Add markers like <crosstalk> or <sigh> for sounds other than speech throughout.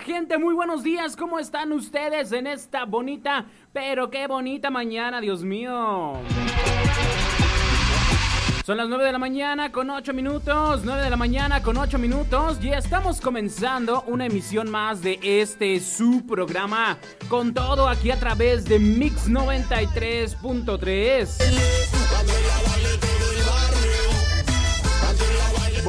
gente, muy buenos días. ¿Cómo están ustedes en esta bonita, pero qué bonita mañana, Dios mío? Son las 9 de la mañana con 8 minutos, 9 de la mañana con 8 minutos y estamos comenzando una emisión más de este su programa con todo aquí a través de Mix 93.3.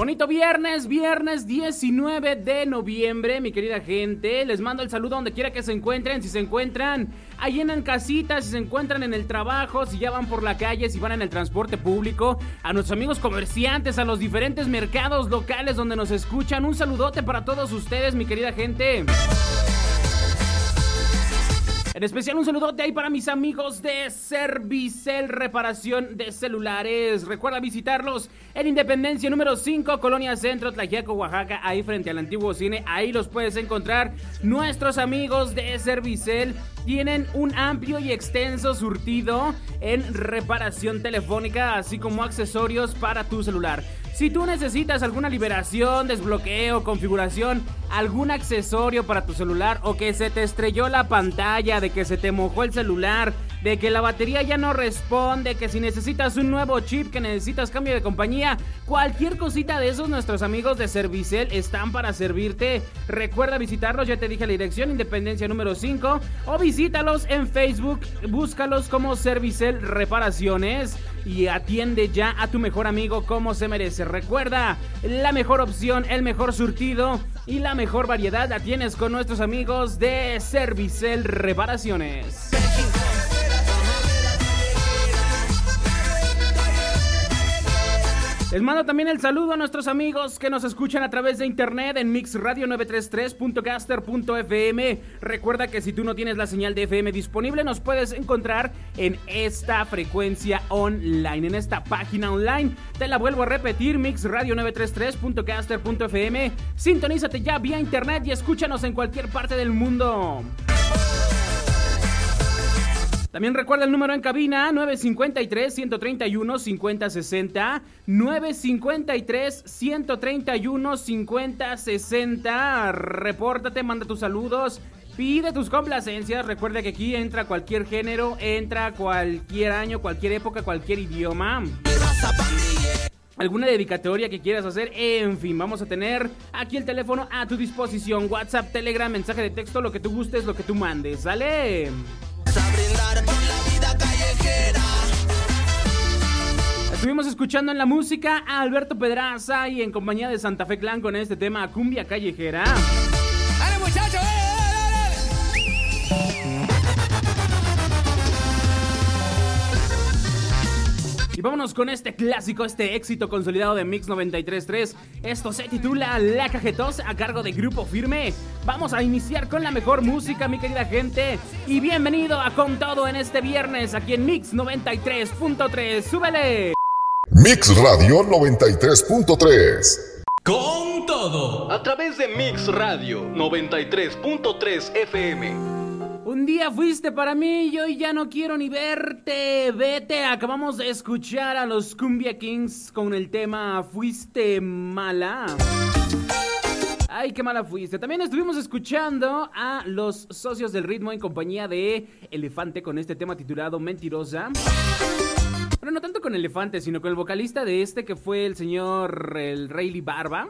Bonito viernes, viernes 19 de noviembre, mi querida gente. Les mando el saludo donde quiera que se encuentren. Si se encuentran ahí en casita, si se encuentran en el trabajo, si ya van por la calle, si van en el transporte público, a nuestros amigos comerciantes, a los diferentes mercados locales donde nos escuchan. Un saludote para todos ustedes, mi querida gente. En especial un saludote ahí para mis amigos de Servicel Reparación de Celulares. Recuerda visitarlos en Independencia número 5, Colonia Centro, Tlajiaco, Oaxaca, ahí frente al antiguo cine. Ahí los puedes encontrar. Nuestros amigos de Servicel tienen un amplio y extenso surtido en reparación telefónica, así como accesorios para tu celular. Si tú necesitas alguna liberación, desbloqueo, configuración, algún accesorio para tu celular o que se te estrelló la pantalla, de que se te mojó el celular, de que la batería ya no responde, que si necesitas un nuevo chip, que necesitas cambio de compañía, cualquier cosita de esos nuestros amigos de Servicel están para servirte. Recuerda visitarlos, ya te dije la dirección, Independencia número 5, o visítalos en Facebook, búscalos como Servicel Reparaciones y atiende ya a tu mejor amigo como se merece. Recuerda, la mejor opción, el mejor surtido y la mejor variedad la tienes con nuestros amigos de Servicel Reparaciones. Les mando también el saludo a nuestros amigos que nos escuchan a través de internet en mixradio933.caster.fm. Recuerda que si tú no tienes la señal de FM disponible, nos puedes encontrar en esta frecuencia online, en esta página online. Te la vuelvo a repetir, mixradio933.caster.fm. Sintonízate ya vía internet y escúchanos en cualquier parte del mundo. También recuerda el número en cabina 953-131-5060. 953-131-5060. Repórtate, manda tus saludos. Pide tus complacencias. Recuerda que aquí entra cualquier género, entra cualquier año, cualquier época, cualquier idioma. Alguna dedicatoria que quieras hacer, en fin, vamos a tener aquí el teléfono a tu disposición. WhatsApp, Telegram, mensaje de texto, lo que tú gustes, lo que tú mandes. ¿Sale? Estuvimos escuchando en la música a Alberto Pedraza y en compañía de Santa Fe Clan con este tema Cumbia Callejera. ¡Ale muchachos! Y vámonos con este clásico, este éxito consolidado de Mix 93.3. Esto se titula La Cajetosa a cargo de Grupo Firme. Vamos a iniciar con la mejor música, mi querida gente. Y bienvenido a Con Todo en este viernes aquí en Mix 93.3. ¡Súbele! Mix Radio 93.3. Con todo. A través de Mix Radio 93.3 FM. Un día fuiste para mí y hoy ya no quiero ni verte. Vete, acabamos de escuchar a los Cumbia Kings con el tema Fuiste mala. Ay, qué mala fuiste. También estuvimos escuchando a los socios del ritmo en compañía de Elefante con este tema titulado Mentirosa. Pero no tanto con Elefante, sino con el vocalista de este que fue el señor el Rayleigh Barba.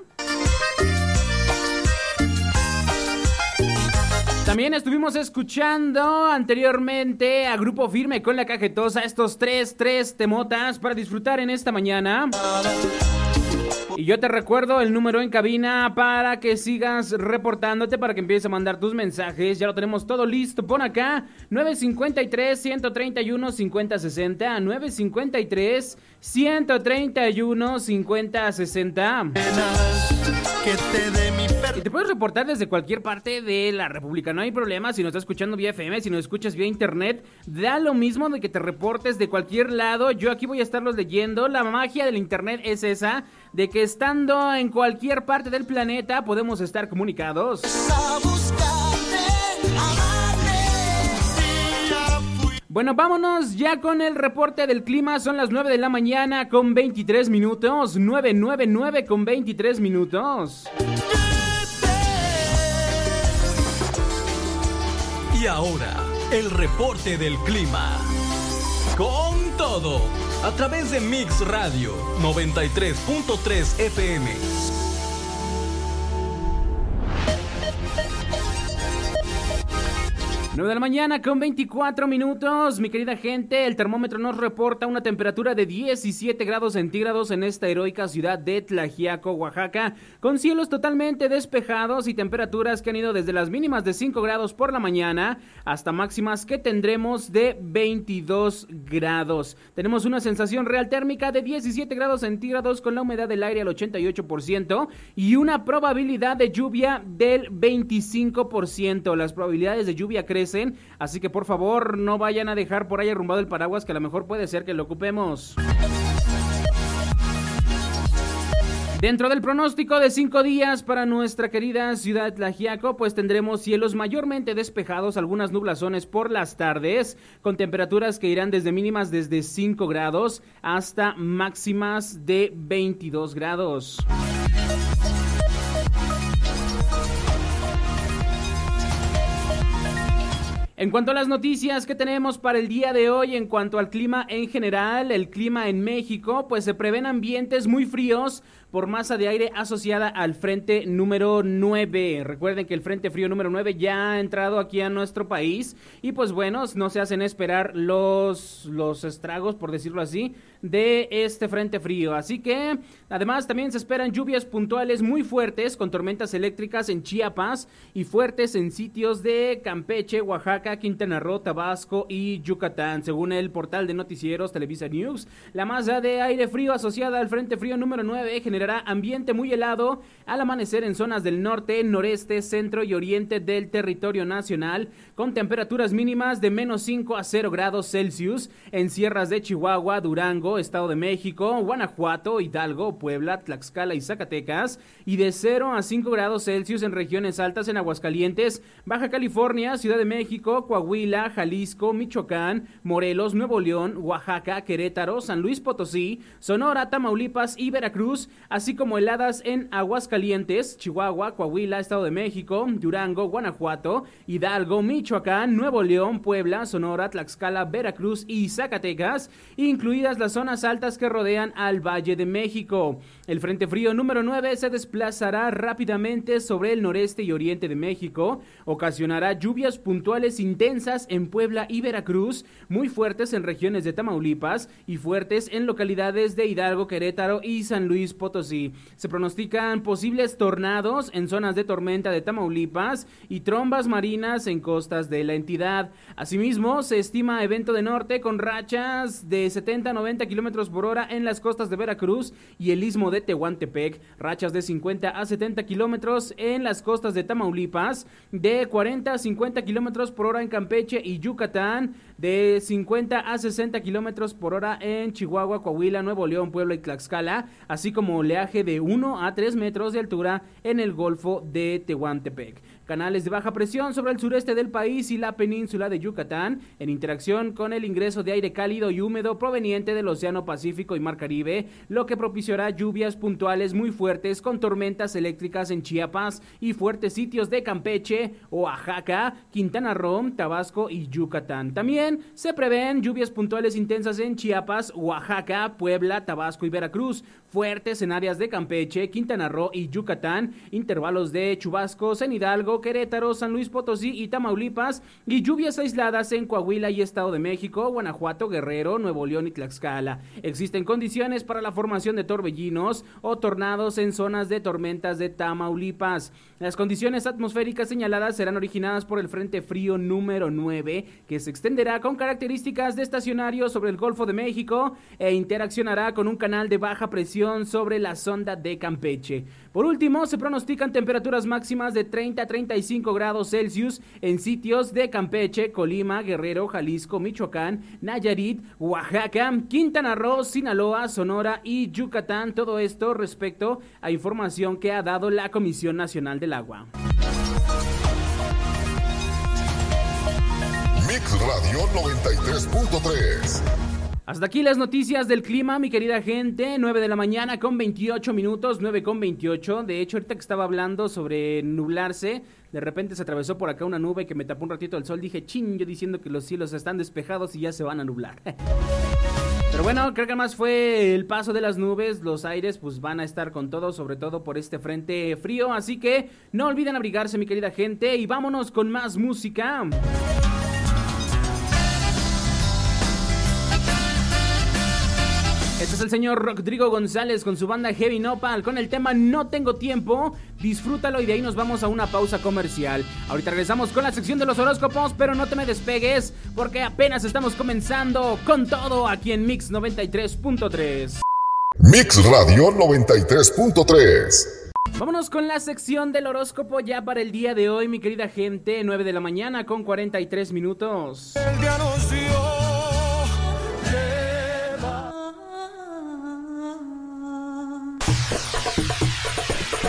También estuvimos escuchando anteriormente a Grupo Firme con la cajetosa estos tres, tres temotas para disfrutar en esta mañana. Y yo te recuerdo el número en cabina para que sigas reportándote, para que empieces a mandar tus mensajes. Ya lo tenemos todo listo. Pon acá 953-131-5060. 953-131-5060. Que te dé mi y te puedes reportar desde cualquier parte de la República, no hay problema si nos estás escuchando vía FM, si nos escuchas vía internet, da lo mismo de que te reportes de cualquier lado, yo aquí voy a estarlos leyendo, la magia del internet es esa, de que estando en cualquier parte del planeta podemos estar comunicados. Bueno, vámonos ya con el reporte del clima. Son las 9 de la mañana con 23 minutos. 999 con 23 minutos. Y ahora, el reporte del clima. Con todo, a través de Mix Radio 93.3 FM. 9 de la mañana con 24 minutos. Mi querida gente, el termómetro nos reporta una temperatura de 17 grados centígrados en esta heroica ciudad de Tlajiaco, Oaxaca, con cielos totalmente despejados y temperaturas que han ido desde las mínimas de 5 grados por la mañana hasta máximas que tendremos de 22 grados. Tenemos una sensación real térmica de 17 grados centígrados con la humedad del aire al 88% y una probabilidad de lluvia del 25%. Las probabilidades de lluvia crecen así que por favor no vayan a dejar por ahí arrumbado el paraguas que a lo mejor puede ser que lo ocupemos. Dentro del pronóstico de cinco días para nuestra querida ciudad Tlajiaco, pues tendremos cielos mayormente despejados, algunas nublazones por las tardes, con temperaturas que irán desde mínimas desde 5 grados hasta máximas de 22 grados. En cuanto a las noticias que tenemos para el día de hoy, en cuanto al clima en general, el clima en México, pues se prevén ambientes muy fríos por masa de aire asociada al frente número 9. Recuerden que el frente frío número 9 ya ha entrado aquí a nuestro país y pues bueno, no se hacen esperar los, los estragos, por decirlo así, de este frente frío. Así que además también se esperan lluvias puntuales muy fuertes con tormentas eléctricas en Chiapas y fuertes en sitios de Campeche, Oaxaca, Quintana Roo, Tabasco y Yucatán. Según el portal de noticieros Televisa News, la masa de aire frío asociada al frente frío número 9 genera ambiente muy helado al amanecer en zonas del norte, noreste, centro y oriente del territorio nacional, con temperaturas mínimas de menos 5 a 0 grados Celsius en sierras de Chihuahua, Durango, Estado de México, Guanajuato, Hidalgo, Puebla, Tlaxcala y Zacatecas, y de 0 a 5 grados Celsius en regiones altas en Aguascalientes, Baja California, Ciudad de México, Coahuila, Jalisco, Michoacán, Morelos, Nuevo León, Oaxaca, Querétaro, San Luis Potosí, Sonora, Tamaulipas y Veracruz, así como heladas en Aguascalientes, Chihuahua, Coahuila, Estado de México, Durango, Guanajuato, Hidalgo, Michoacán, Nuevo León, Puebla, Sonora, Tlaxcala, Veracruz y Zacatecas, incluidas las zonas altas que rodean al Valle de México. El Frente Frío número 9 se desplazará rápidamente sobre el noreste y oriente de México, ocasionará lluvias puntuales intensas en Puebla y Veracruz, muy fuertes en regiones de Tamaulipas y fuertes en localidades de Hidalgo, Querétaro y San Luis Potosí. Se pronostican posibles tornados en zonas de tormenta de Tamaulipas y trombas marinas en costas de la entidad. Asimismo, se estima evento de norte con rachas de 70 a 90 kilómetros por hora en las costas de Veracruz y el istmo de Tehuantepec, rachas de 50 a 70 kilómetros en las costas de Tamaulipas, de 40 a 50 kilómetros por hora en Campeche y Yucatán, de 50 a 60 kilómetros por hora en Chihuahua, Coahuila, Nuevo León, Puebla y Tlaxcala, así como oleaje de 1 a 3 metros de altura en el Golfo de Tehuantepec canales de baja presión sobre el sureste del país y la península de Yucatán, en interacción con el ingreso de aire cálido y húmedo proveniente del Océano Pacífico y Mar Caribe, lo que propiciará lluvias puntuales muy fuertes con tormentas eléctricas en Chiapas y fuertes sitios de Campeche, Oaxaca, Quintana Roo, Tabasco y Yucatán. También se prevén lluvias puntuales intensas en Chiapas, Oaxaca, Puebla, Tabasco y Veracruz, fuertes en áreas de Campeche, Quintana Roo y Yucatán, intervalos de chubascos en Hidalgo, Querétaro, San Luis Potosí y Tamaulipas, y lluvias aisladas en Coahuila y Estado de México, Guanajuato, Guerrero, Nuevo León y Tlaxcala. Existen condiciones para la formación de torbellinos o tornados en zonas de tormentas de Tamaulipas. Las condiciones atmosféricas señaladas serán originadas por el Frente Frío número 9, que se extenderá con características de estacionario sobre el Golfo de México e interaccionará con un canal de baja presión sobre la sonda de Campeche. Por último, se pronostican temperaturas máximas de 30 a 35 grados Celsius en sitios de Campeche, Colima, Guerrero, Jalisco, Michoacán, Nayarit, Oaxaca, Quintana Roo, Sinaloa, Sonora y Yucatán. Todo esto respecto a información que ha dado la Comisión Nacional del Agua. Mix Radio 93.3 hasta aquí las noticias del clima, mi querida gente. 9 de la mañana con 28 minutos, 9 con 28. De hecho, ahorita que estaba hablando sobre nublarse, de repente se atravesó por acá una nube que me tapó un ratito el sol. Dije, ching, yo diciendo que los cielos están despejados y ya se van a nublar. <laughs> Pero bueno, creo que más fue el paso de las nubes. Los aires pues van a estar con todo, sobre todo por este frente frío. Así que no olviden abrigarse, mi querida gente. Y vámonos con más música. Este es el señor Rodrigo González con su banda Heavy Nopal con el tema No tengo tiempo. Disfrútalo y de ahí nos vamos a una pausa comercial. Ahorita regresamos con la sección de los horóscopos, pero no te me despegues porque apenas estamos comenzando con todo aquí en Mix 93.3. Mix Radio 93.3. Vámonos con la sección del horóscopo ya para el día de hoy, mi querida gente. 9 de la mañana con 43 minutos. El día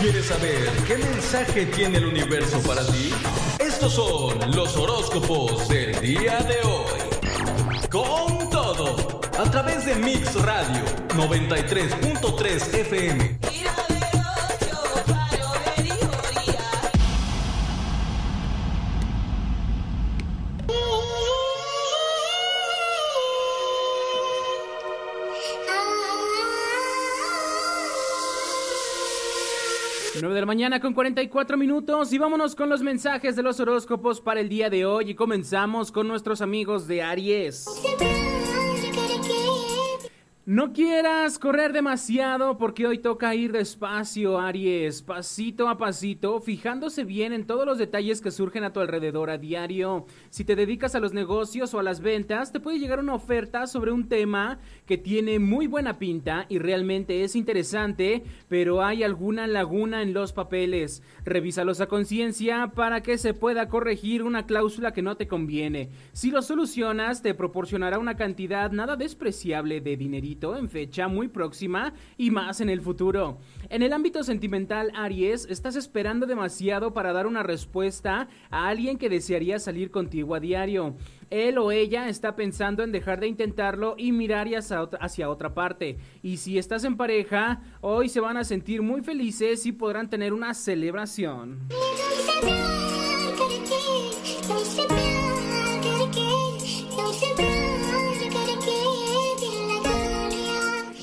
¿Quieres saber qué mensaje tiene el universo para ti? Estos son los horóscopos del día de hoy. Con todo, a través de Mix Radio 93.3 FM. 9 de la mañana con 44 minutos y vámonos con los mensajes de los horóscopos para el día de hoy y comenzamos con nuestros amigos de Aries. No quieras correr demasiado porque hoy toca ir despacio, Aries, pasito a pasito, fijándose bien en todos los detalles que surgen a tu alrededor a diario. Si te dedicas a los negocios o a las ventas, te puede llegar una oferta sobre un tema que tiene muy buena pinta y realmente es interesante, pero hay alguna laguna en los papeles. Revísalos a conciencia para que se pueda corregir una cláusula que no te conviene. Si lo solucionas, te proporcionará una cantidad nada despreciable de dinerito en fecha muy próxima y más en el futuro. En el ámbito sentimental, Aries, estás esperando demasiado para dar una respuesta a alguien que desearía salir contigo a diario. Él o ella está pensando en dejar de intentarlo y mirar hacia otra, hacia otra parte. Y si estás en pareja, hoy se van a sentir muy felices y podrán tener una celebración.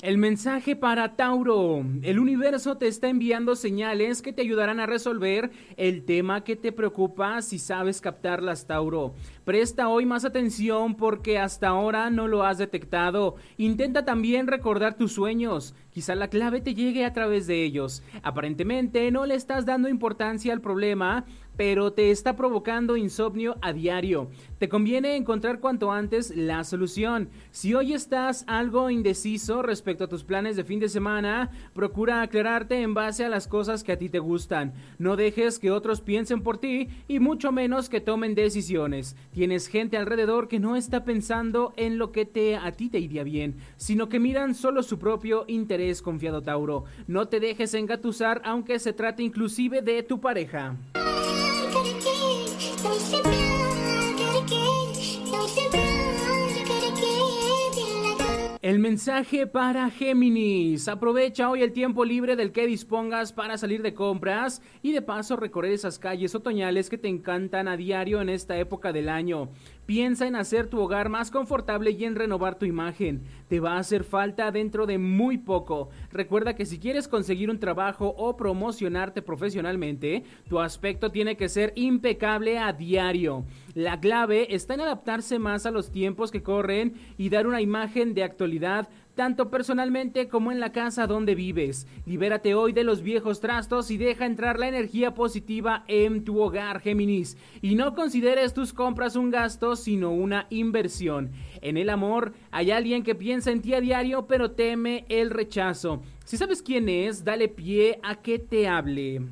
El mensaje para Tauro. El universo te está enviando señales que te ayudarán a resolver el tema que te preocupa si sabes captarlas, Tauro. Presta hoy más atención porque hasta ahora no lo has detectado. Intenta también recordar tus sueños. Quizá la clave te llegue a través de ellos. Aparentemente no le estás dando importancia al problema, pero te está provocando insomnio a diario. Te conviene encontrar cuanto antes la solución. Si hoy estás algo indeciso respecto a tus planes de fin de semana, procura aclararte en base a las cosas que a ti te gustan. No dejes que otros piensen por ti y mucho menos que tomen decisiones. Tienes gente alrededor que no está pensando en lo que te a ti te iría bien, sino que miran solo su propio interés, confiado Tauro. No te dejes engatusar aunque se trate inclusive de tu pareja. El mensaje para Géminis. Aprovecha hoy el tiempo libre del que dispongas para salir de compras y de paso recorrer esas calles otoñales que te encantan a diario en esta época del año. Piensa en hacer tu hogar más confortable y en renovar tu imagen. Te va a hacer falta dentro de muy poco. Recuerda que si quieres conseguir un trabajo o promocionarte profesionalmente, tu aspecto tiene que ser impecable a diario. La clave está en adaptarse más a los tiempos que corren y dar una imagen de actualidad tanto personalmente como en la casa donde vives. Libérate hoy de los viejos trastos y deja entrar la energía positiva en tu hogar, Géminis. Y no consideres tus compras un gasto, sino una inversión. En el amor hay alguien que piensa en ti a diario, pero teme el rechazo. Si sabes quién es, dale pie a que te hable.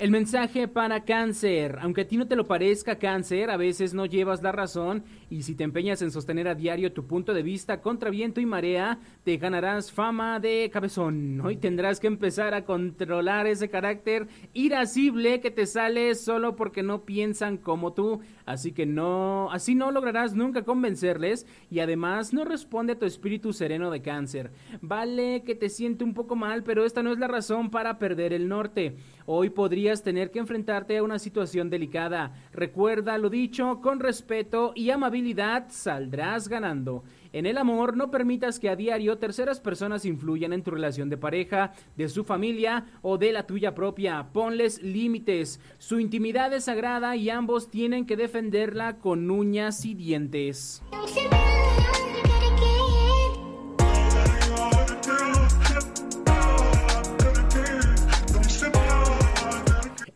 El mensaje para cáncer. Aunque a ti no te lo parezca cáncer, a veces no llevas la razón y si te empeñas en sostener a diario tu punto de vista contra viento y marea, te ganarás fama de cabezón. Hoy tendrás que empezar a controlar ese carácter irascible que te sale solo porque no piensan como tú. Así que no, así no lograrás nunca convencerles y además no responde a tu espíritu sereno de cáncer. Vale que te siente un poco mal, pero esta no es la razón para perder el norte. Hoy podrías tener que enfrentarte a una situación delicada. Recuerda lo dicho, con respeto y amabilidad saldrás ganando. En el amor, no permitas que a diario terceras personas influyan en tu relación de pareja, de su familia o de la tuya propia. Ponles límites. Su intimidad es sagrada y ambos tienen que defenderla con uñas y dientes.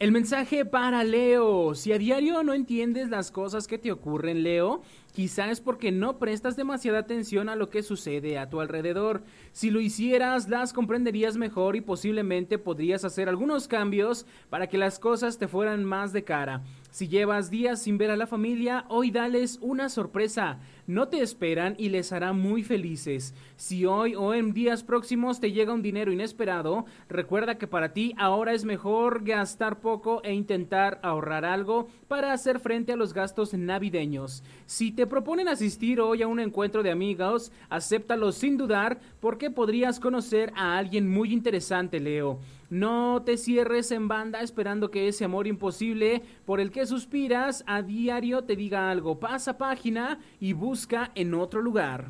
El mensaje para Leo. Si a diario no entiendes las cosas que te ocurren, Leo, quizás es porque no prestas demasiada atención a lo que sucede a tu alrededor. Si lo hicieras, las comprenderías mejor y posiblemente podrías hacer algunos cambios para que las cosas te fueran más de cara. Si llevas días sin ver a la familia, hoy dales una sorpresa. No te esperan y les hará muy felices. Si hoy o en días próximos te llega un dinero inesperado, recuerda que para ti ahora es mejor gastar poco e intentar ahorrar algo para hacer frente a los gastos navideños. Si te proponen asistir hoy a un encuentro de amigos, acéptalo sin dudar porque podrías conocer a alguien muy interesante, Leo. No te cierres en banda esperando que ese amor imposible por el que suspiras a diario te diga algo. Pasa página y busca en otro lugar.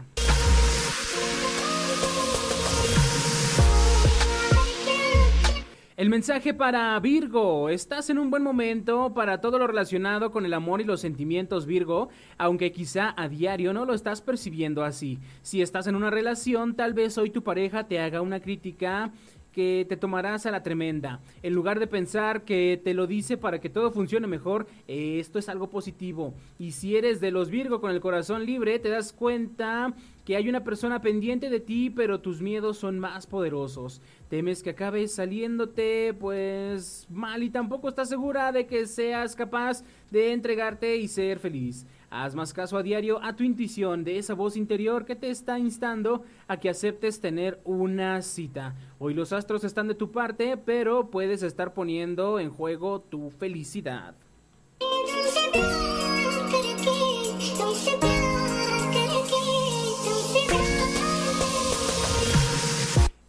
El mensaje para Virgo. Estás en un buen momento para todo lo relacionado con el amor y los sentimientos, Virgo, aunque quizá a diario no lo estás percibiendo así. Si estás en una relación, tal vez hoy tu pareja te haga una crítica que te tomarás a la tremenda. En lugar de pensar que te lo dice para que todo funcione mejor, esto es algo positivo. Y si eres de los Virgo con el corazón libre, te das cuenta que hay una persona pendiente de ti, pero tus miedos son más poderosos. Temes que acabes saliéndote pues mal y tampoco estás segura de que seas capaz de entregarte y ser feliz. Haz más caso a diario a tu intuición de esa voz interior que te está instando a que aceptes tener una cita. Hoy los astros están de tu parte, pero puedes estar poniendo en juego tu felicidad.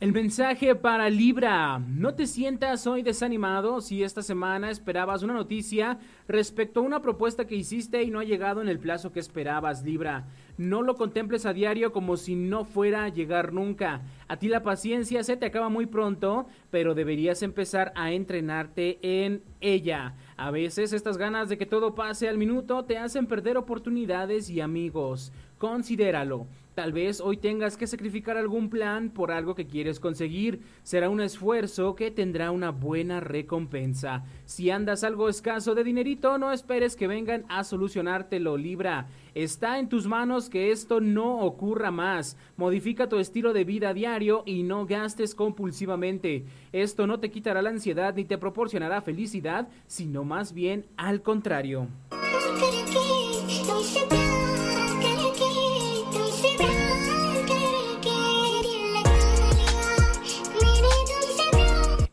El mensaje para Libra. No te sientas hoy desanimado si esta semana esperabas una noticia respecto a una propuesta que hiciste y no ha llegado en el plazo que esperabas, Libra. No lo contemples a diario como si no fuera a llegar nunca. A ti la paciencia se te acaba muy pronto, pero deberías empezar a entrenarte en ella. A veces estas ganas de que todo pase al minuto te hacen perder oportunidades y amigos. Considéralo. Tal vez hoy tengas que sacrificar algún plan por algo que quieres conseguir. Será un esfuerzo que tendrá una buena recompensa. Si andas algo escaso de dinerito, no esperes que vengan a solucionártelo, Libra. Está en tus manos que esto no ocurra más. Modifica tu estilo de vida diario y no gastes compulsivamente. Esto no te quitará la ansiedad ni te proporcionará felicidad, sino más bien al contrario.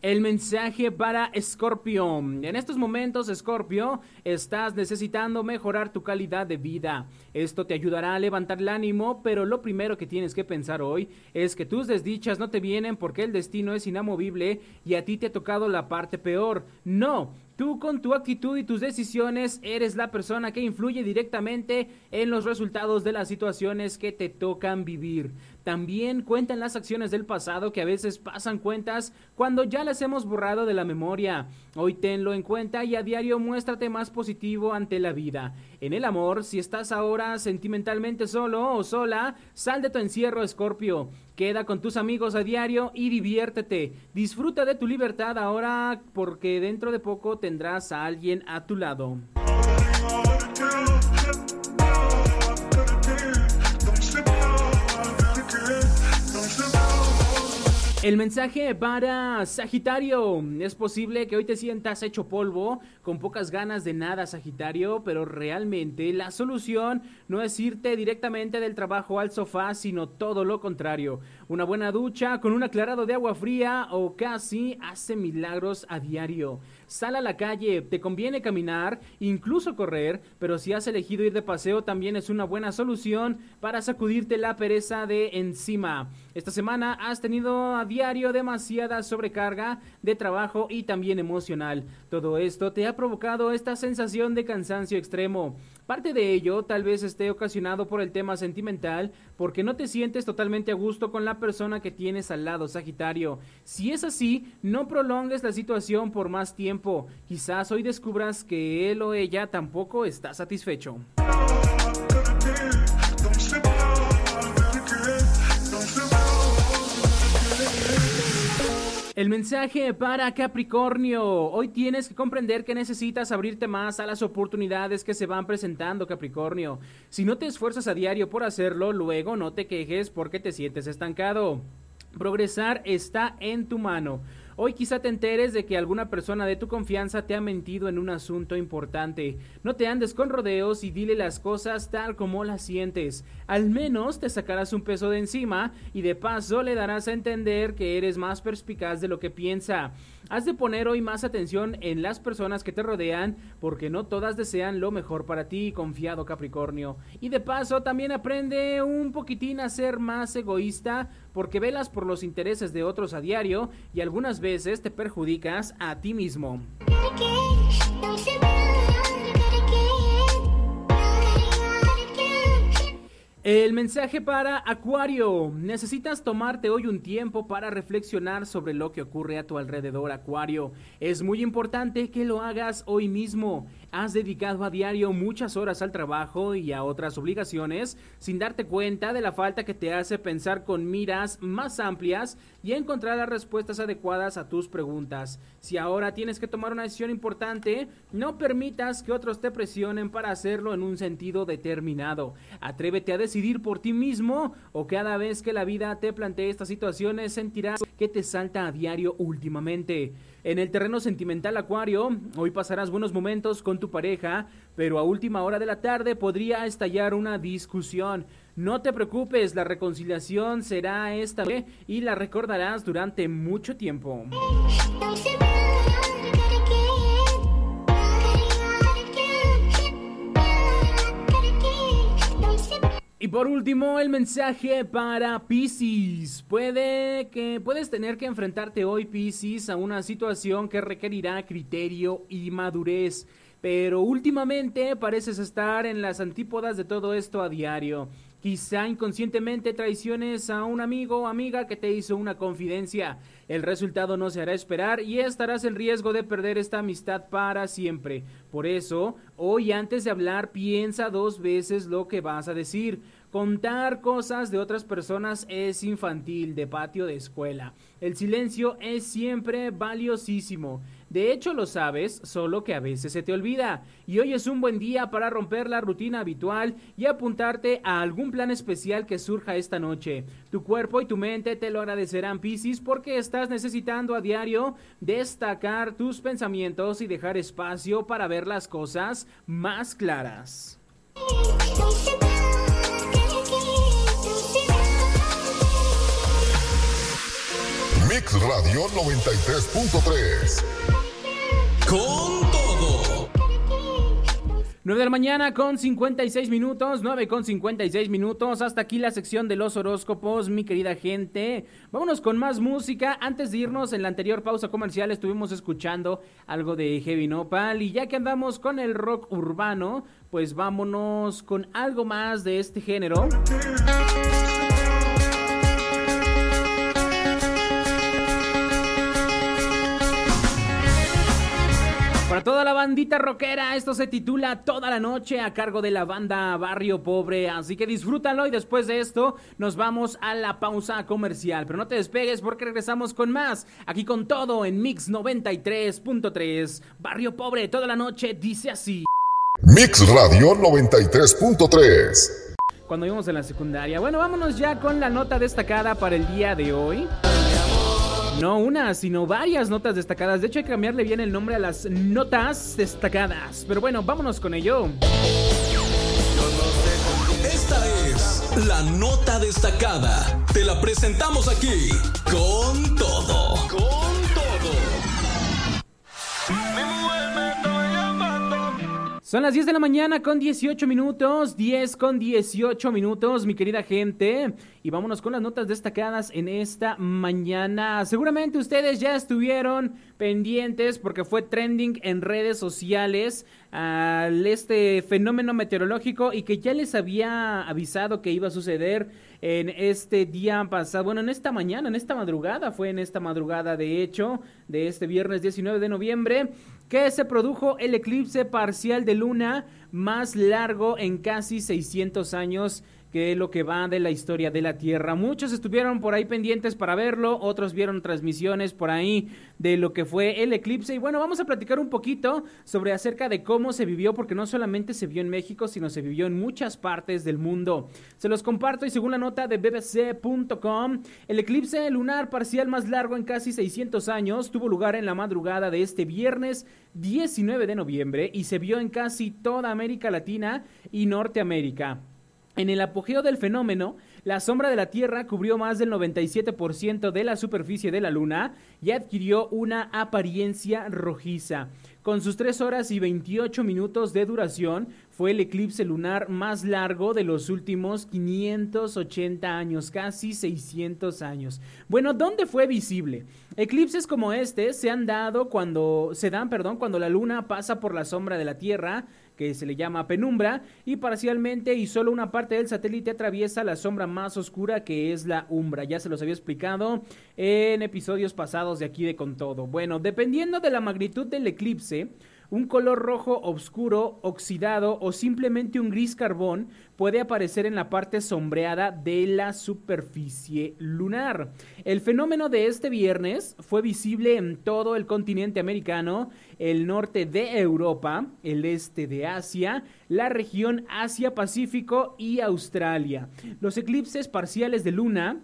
El mensaje para Scorpio. En estos momentos, Scorpio, estás necesitando mejorar tu calidad de vida. Esto te ayudará a levantar el ánimo, pero lo primero que tienes que pensar hoy es que tus desdichas no te vienen porque el destino es inamovible y a ti te ha tocado la parte peor. No, Tú con tu actitud y tus decisiones eres la persona que influye directamente en los resultados de las situaciones que te tocan vivir. También cuentan las acciones del pasado que a veces pasan cuentas cuando ya las hemos borrado de la memoria. Hoy tenlo en cuenta y a diario muéstrate más positivo ante la vida. En el amor, si estás ahora sentimentalmente solo o sola, sal de tu encierro, Escorpio. Queda con tus amigos a diario y diviértete. Disfruta de tu libertad ahora porque dentro de poco tendrás a alguien a tu lado. El mensaje para Sagitario. Es posible que hoy te sientas hecho polvo, con pocas ganas de nada, Sagitario, pero realmente la solución no es irte directamente del trabajo al sofá, sino todo lo contrario. Una buena ducha con un aclarado de agua fría o casi hace milagros a diario. Sal a la calle, te conviene caminar, incluso correr, pero si has elegido ir de paseo también es una buena solución para sacudirte la pereza de encima. Esta semana has tenido a diario demasiada sobrecarga de trabajo y también emocional. Todo esto te ha provocado esta sensación de cansancio extremo. Parte de ello tal vez esté ocasionado por el tema sentimental, porque no te sientes totalmente a gusto con la persona que tienes al lado, Sagitario. Si es así, no prolongues la situación por más tiempo. Quizás hoy descubras que él o ella tampoco está satisfecho. El mensaje para Capricornio. Hoy tienes que comprender que necesitas abrirte más a las oportunidades que se van presentando, Capricornio. Si no te esfuerzas a diario por hacerlo, luego no te quejes porque te sientes estancado. Progresar está en tu mano. Hoy quizá te enteres de que alguna persona de tu confianza te ha mentido en un asunto importante. No te andes con rodeos y dile las cosas tal como las sientes. Al menos te sacarás un peso de encima y de paso le darás a entender que eres más perspicaz de lo que piensa. Has de poner hoy más atención en las personas que te rodean porque no todas desean lo mejor para ti, confiado Capricornio. Y de paso también aprende un poquitín a ser más egoísta porque velas por los intereses de otros a diario y algunas veces te perjudicas a ti mismo. El mensaje para Acuario. Necesitas tomarte hoy un tiempo para reflexionar sobre lo que ocurre a tu alrededor, Acuario. Es muy importante que lo hagas hoy mismo. Has dedicado a diario muchas horas al trabajo y a otras obligaciones sin darte cuenta de la falta que te hace pensar con miras más amplias y encontrar las respuestas adecuadas a tus preguntas. Si ahora tienes que tomar una decisión importante, no permitas que otros te presionen para hacerlo en un sentido determinado. Atrévete a decidir por ti mismo o cada vez que la vida te plantee estas situaciones sentirás que te salta a diario últimamente. En el terreno sentimental Acuario, hoy pasarás buenos momentos con tu pareja, pero a última hora de la tarde podría estallar una discusión. No te preocupes, la reconciliación será esta vez y la recordarás durante mucho tiempo. Y por último, el mensaje para Pisces. Puede que puedes tener que enfrentarte hoy, Pisces, a una situación que requerirá criterio y madurez. Pero últimamente pareces estar en las antípodas de todo esto a diario. Quizá inconscientemente traiciones a un amigo o amiga que te hizo una confidencia. El resultado no se hará esperar y estarás en riesgo de perder esta amistad para siempre. Por eso, hoy antes de hablar piensa dos veces lo que vas a decir. Contar cosas de otras personas es infantil, de patio de escuela. El silencio es siempre valiosísimo. De hecho lo sabes, solo que a veces se te olvida. Y hoy es un buen día para romper la rutina habitual y apuntarte a algún plan especial que surja esta noche. Tu cuerpo y tu mente te lo agradecerán, Piscis, porque estás necesitando a diario destacar tus pensamientos y dejar espacio para ver las cosas más claras. Mix Radio 93.3. Con todo. 9 de la mañana con 56 minutos, 9 con 56 minutos. Hasta aquí la sección de los horóscopos, mi querida gente. Vámonos con más música. Antes de irnos, en la anterior pausa comercial estuvimos escuchando algo de Heavy Nopal. Y ya que andamos con el rock urbano, pues vámonos con algo más de este género. Para toda la bandita rockera, esto se titula Toda la noche a cargo de la banda Barrio Pobre, así que disfrútalo y después de esto nos vamos a la pausa comercial. Pero no te despegues porque regresamos con más, aquí con todo en Mix 93.3. Barrio Pobre, toda la noche dice así. Mix Radio 93.3. Cuando íbamos en la secundaria. Bueno, vámonos ya con la nota destacada para el día de hoy. No una, sino varias notas destacadas. De hecho, hay que cambiarle bien el nombre a las notas destacadas. Pero bueno, vámonos con ello. Esta es la nota destacada. Te la presentamos aquí con todo. Con todo. Son las 10 de la mañana con 18 minutos, 10 con 18 minutos, mi querida gente. Y vámonos con las notas destacadas en esta mañana. Seguramente ustedes ya estuvieron pendientes porque fue trending en redes sociales al este fenómeno meteorológico y que ya les había avisado que iba a suceder en este día pasado, bueno, en esta mañana, en esta madrugada, fue en esta madrugada de hecho, de este viernes 19 de noviembre que se produjo el eclipse parcial de luna más largo en casi 600 años que es lo que va de la historia de la Tierra. Muchos estuvieron por ahí pendientes para verlo, otros vieron transmisiones por ahí de lo que fue el eclipse. Y bueno, vamos a platicar un poquito sobre acerca de cómo se vivió, porque no solamente se vio en México, sino se vivió en muchas partes del mundo. Se los comparto y según la nota de bbc.com, el eclipse lunar parcial más largo en casi 600 años tuvo lugar en la madrugada de este viernes 19 de noviembre y se vio en casi toda América Latina y Norteamérica. En el apogeo del fenómeno, la sombra de la Tierra cubrió más del 97% de la superficie de la Luna y adquirió una apariencia rojiza. Con sus 3 horas y 28 minutos de duración, fue el eclipse lunar más largo de los últimos 580 años, casi 600 años. Bueno, ¿dónde fue visible? Eclipses como este se han dado cuando se dan, perdón, cuando la luna pasa por la sombra de la Tierra, que se le llama penumbra, y parcialmente y solo una parte del satélite atraviesa la sombra más oscura que es la umbra. Ya se los había explicado en episodios pasados de aquí de Con Todo. Bueno, dependiendo de la magnitud del eclipse, un color rojo oscuro, oxidado o simplemente un gris carbón puede aparecer en la parte sombreada de la superficie lunar. El fenómeno de este viernes fue visible en todo el continente americano, el norte de Europa, el este de Asia, la región Asia-Pacífico y Australia. Los eclipses parciales de luna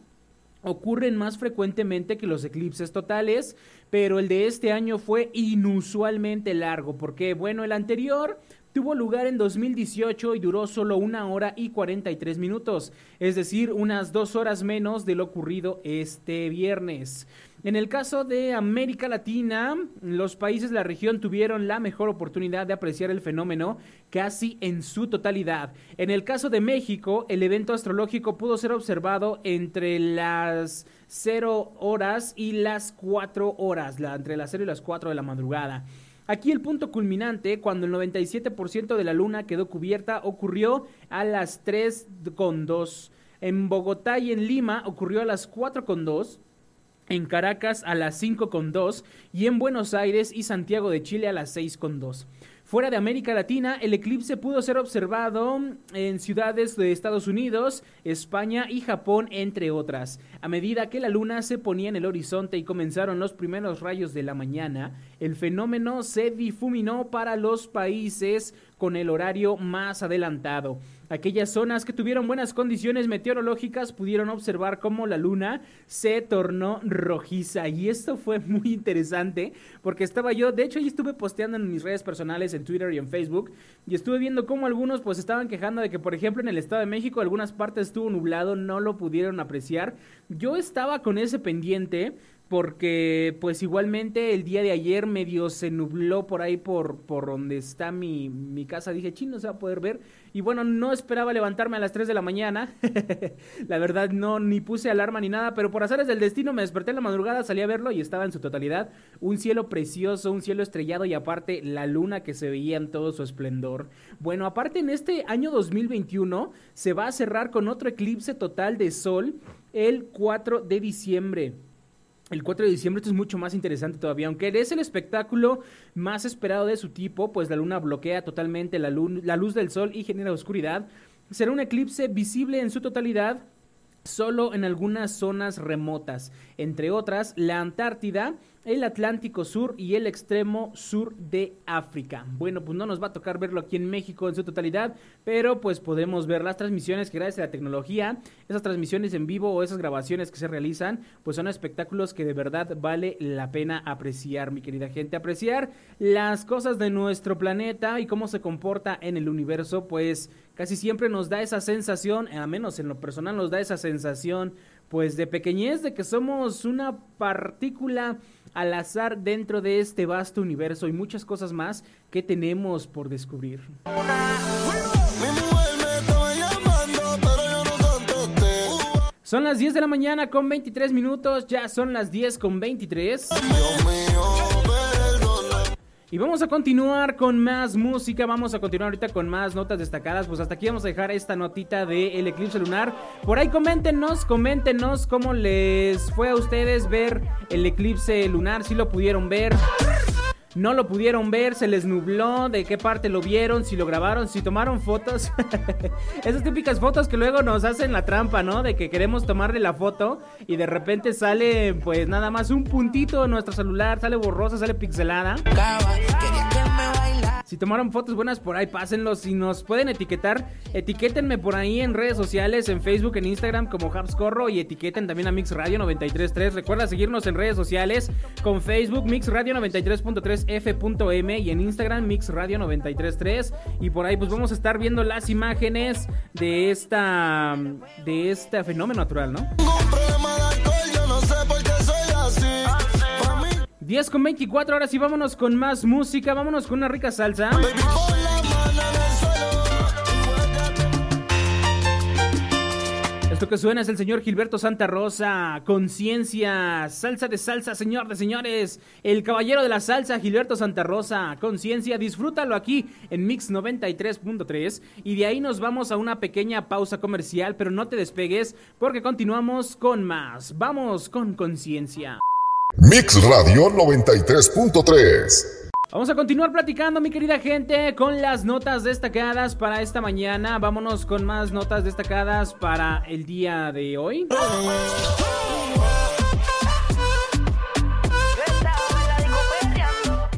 ocurren más frecuentemente que los eclipses totales, pero el de este año fue inusualmente largo, porque bueno, el anterior tuvo lugar en 2018 y duró solo una hora y 43 minutos, es decir, unas dos horas menos de lo ocurrido este viernes. En el caso de América Latina, los países de la región tuvieron la mejor oportunidad de apreciar el fenómeno casi en su totalidad. En el caso de México, el evento astrológico pudo ser observado entre las 0 horas y las 4 horas, la, entre las 0 y las 4 de la madrugada. Aquí el punto culminante, cuando el 97% de la luna quedó cubierta, ocurrió a las 3.2. En Bogotá y en Lima ocurrió a las 4.2 en Caracas a las 5.2 y en Buenos Aires y Santiago de Chile a las 6.2. Fuera de América Latina, el eclipse pudo ser observado en ciudades de Estados Unidos, España y Japón, entre otras. A medida que la luna se ponía en el horizonte y comenzaron los primeros rayos de la mañana, el fenómeno se difuminó para los países con el horario más adelantado. Aquellas zonas que tuvieron buenas condiciones meteorológicas pudieron observar cómo la luna se tornó rojiza. Y esto fue muy interesante porque estaba yo, de hecho, yo estuve posteando en mis redes personales, en Twitter y en Facebook, y estuve viendo cómo algunos pues estaban quejando de que, por ejemplo, en el Estado de México algunas partes estuvo nublado, no lo pudieron apreciar. Yo estaba con ese pendiente porque pues igualmente el día de ayer medio se nubló por ahí por, por donde está mi, mi casa. Dije, chino, no se va a poder ver. Y bueno, no esperaba levantarme a las 3 de la mañana. <laughs> la verdad, no, ni puse alarma ni nada, pero por azares del destino me desperté en la madrugada, salí a verlo y estaba en su totalidad. Un cielo precioso, un cielo estrellado y aparte la luna que se veía en todo su esplendor. Bueno, aparte en este año 2021 se va a cerrar con otro eclipse total de sol el 4 de diciembre. El 4 de diciembre esto es mucho más interesante todavía, aunque es el espectáculo más esperado de su tipo, pues la luna bloquea totalmente la, la luz del sol y genera oscuridad. Será un eclipse visible en su totalidad solo en algunas zonas remotas, entre otras la Antártida, el Atlántico Sur y el extremo sur de África. Bueno, pues no nos va a tocar verlo aquí en México en su totalidad, pero pues podemos ver las transmisiones que gracias a la tecnología, esas transmisiones en vivo o esas grabaciones que se realizan, pues son espectáculos que de verdad vale la pena apreciar, mi querida gente, apreciar las cosas de nuestro planeta y cómo se comporta en el universo, pues casi siempre nos da esa sensación, a menos en lo personal nos da esa sensación pues de pequeñez, de que somos una partícula al azar dentro de este vasto universo y muchas cosas más que tenemos por descubrir. Son las 10 de la mañana con 23 minutos, ya son las 10 con 23. Y vamos a continuar con más música, vamos a continuar ahorita con más notas destacadas. Pues hasta aquí vamos a dejar esta notita del eclipse lunar. Por ahí coméntenos, coméntenos cómo les fue a ustedes ver el eclipse lunar, si lo pudieron ver no lo pudieron ver, se les nubló, de qué parte lo vieron, si lo grabaron, si tomaron fotos. <laughs> Esas típicas fotos que luego nos hacen la trampa, ¿no? De que queremos tomarle la foto y de repente sale pues nada más un puntito en nuestro celular, sale borrosa, sale pixelada. Si tomaron fotos buenas por ahí, pásenlos. Si nos pueden etiquetar, etiquétenme por ahí en redes sociales, en Facebook, en Instagram como Habscorro y etiqueten también a Mix Radio 933. Recuerda seguirnos en redes sociales con Facebook Mix Radio 93.3 f.m y en Instagram Mix Radio 933 y por ahí pues vamos a estar viendo las imágenes de esta de este fenómeno natural, ¿no? 10 con 24, ahora sí vámonos con más música, vámonos con una rica salsa. Esto que suena es el señor Gilberto Santa Rosa, conciencia, salsa de salsa, señor de señores, el caballero de la salsa, Gilberto Santa Rosa, conciencia, disfrútalo aquí en Mix 93.3 y de ahí nos vamos a una pequeña pausa comercial, pero no te despegues porque continuamos con más, vamos con conciencia. Mix Radio 93.3. Vamos a continuar platicando, mi querida gente, con las notas destacadas para esta mañana. Vámonos con más notas destacadas para el día de hoy.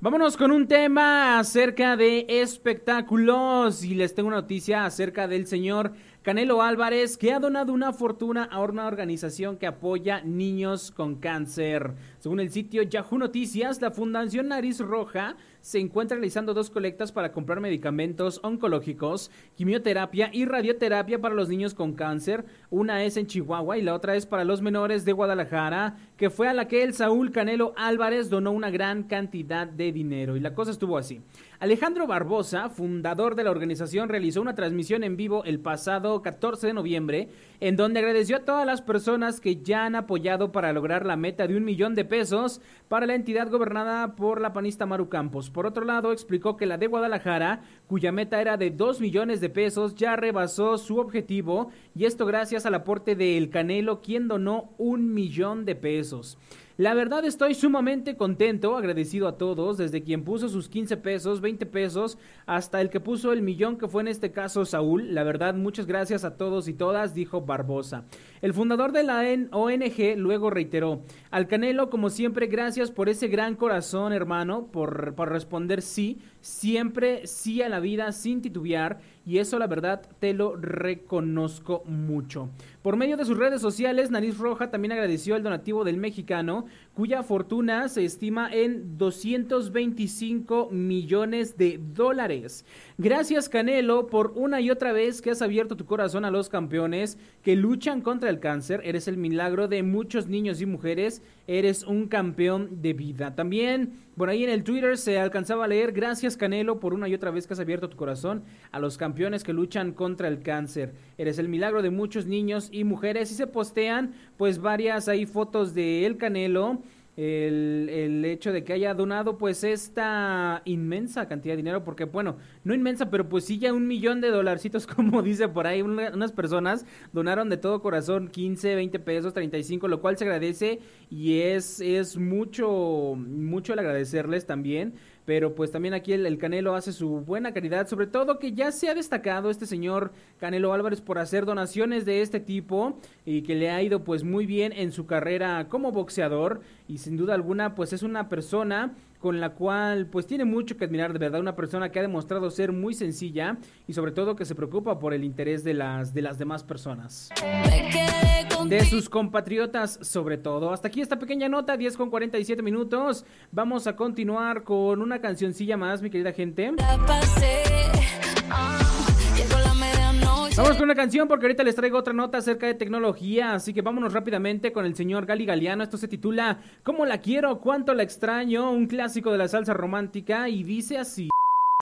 Vámonos con un tema acerca de espectáculos y les tengo una noticia acerca del señor Canelo Álvarez, que ha donado una fortuna a una organización que apoya niños con cáncer. Según el sitio Yahoo Noticias, la Fundación Nariz Roja se encuentra realizando dos colectas para comprar medicamentos oncológicos, quimioterapia y radioterapia para los niños con cáncer. Una es en Chihuahua y la otra es para los menores de Guadalajara, que fue a la que el Saúl Canelo Álvarez donó una gran cantidad de dinero. Y la cosa estuvo así. Alejandro Barbosa, fundador de la organización, realizó una transmisión en vivo el pasado 14 de noviembre, en donde agradeció a todas las personas que ya han apoyado para lograr la meta de un millón de pesos para la entidad gobernada por la panista Maru Campos. Por otro lado, explicó que la de Guadalajara, cuya meta era de dos millones de pesos, ya rebasó su objetivo, y esto gracias al aporte de El Canelo, quien donó un millón de pesos. La verdad estoy sumamente contento, agradecido a todos, desde quien puso sus 15 pesos, 20 pesos, hasta el que puso el millón que fue en este caso Saúl. La verdad, muchas gracias a todos y todas, dijo Barbosa. El fundador de la ONG luego reiteró, al Canelo, como siempre, gracias por ese gran corazón, hermano, por, por responder sí, siempre sí a la vida sin titubear y eso la verdad te lo reconozco mucho. Por medio de sus redes sociales, Nariz Roja también agradeció el donativo del mexicano cuya fortuna se estima en 225 millones de dólares. Gracias Canelo por una y otra vez que has abierto tu corazón a los campeones que luchan contra el cáncer. Eres el milagro de muchos niños y mujeres. Eres un campeón de vida. También por ahí en el Twitter se alcanzaba a leer gracias Canelo por una y otra vez que has abierto tu corazón a los campeones que luchan contra el cáncer. Eres el milagro de muchos niños y mujeres y se postean pues varias ahí fotos de el Canelo el, hecho de que haya donado pues esta inmensa cantidad de dinero, porque bueno, no inmensa, pero pues sí ya un millón de dolarcitos, <laughs> como dice por ahí, unas personas donaron de todo corazón 15, 20 pesos, 35, lo cual se agradece y es, es mucho, mucho el agradecerles también pero pues también aquí el, Canelo hace su buena caridad, sobre todo que ya se ha destacado este señor Canelo Álvarez por hacer donaciones de este tipo y que le ha ido pues muy bien en su carrera como boxeador y sin duda alguna pues es una persona con la cual pues tiene mucho que admirar de verdad, una persona que ha demostrado ser muy sencilla y sobre todo que se preocupa por el interés de las de las demás personas. De sus compatriotas sobre todo. Hasta aquí esta pequeña nota, 10 con 47 minutos. Vamos a continuar con una cancioncilla más, mi querida gente. Vamos con una canción porque ahorita les traigo otra nota acerca de tecnología, así que vámonos rápidamente con el señor Gali Galeano. Esto se titula ¿Cómo la quiero? ¿Cuánto la extraño? Un clásico de la salsa romántica y dice así.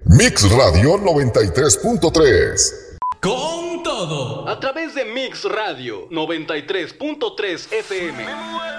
Mix Radio 93.3 con todo. A través de Mix Radio 93.3 FM.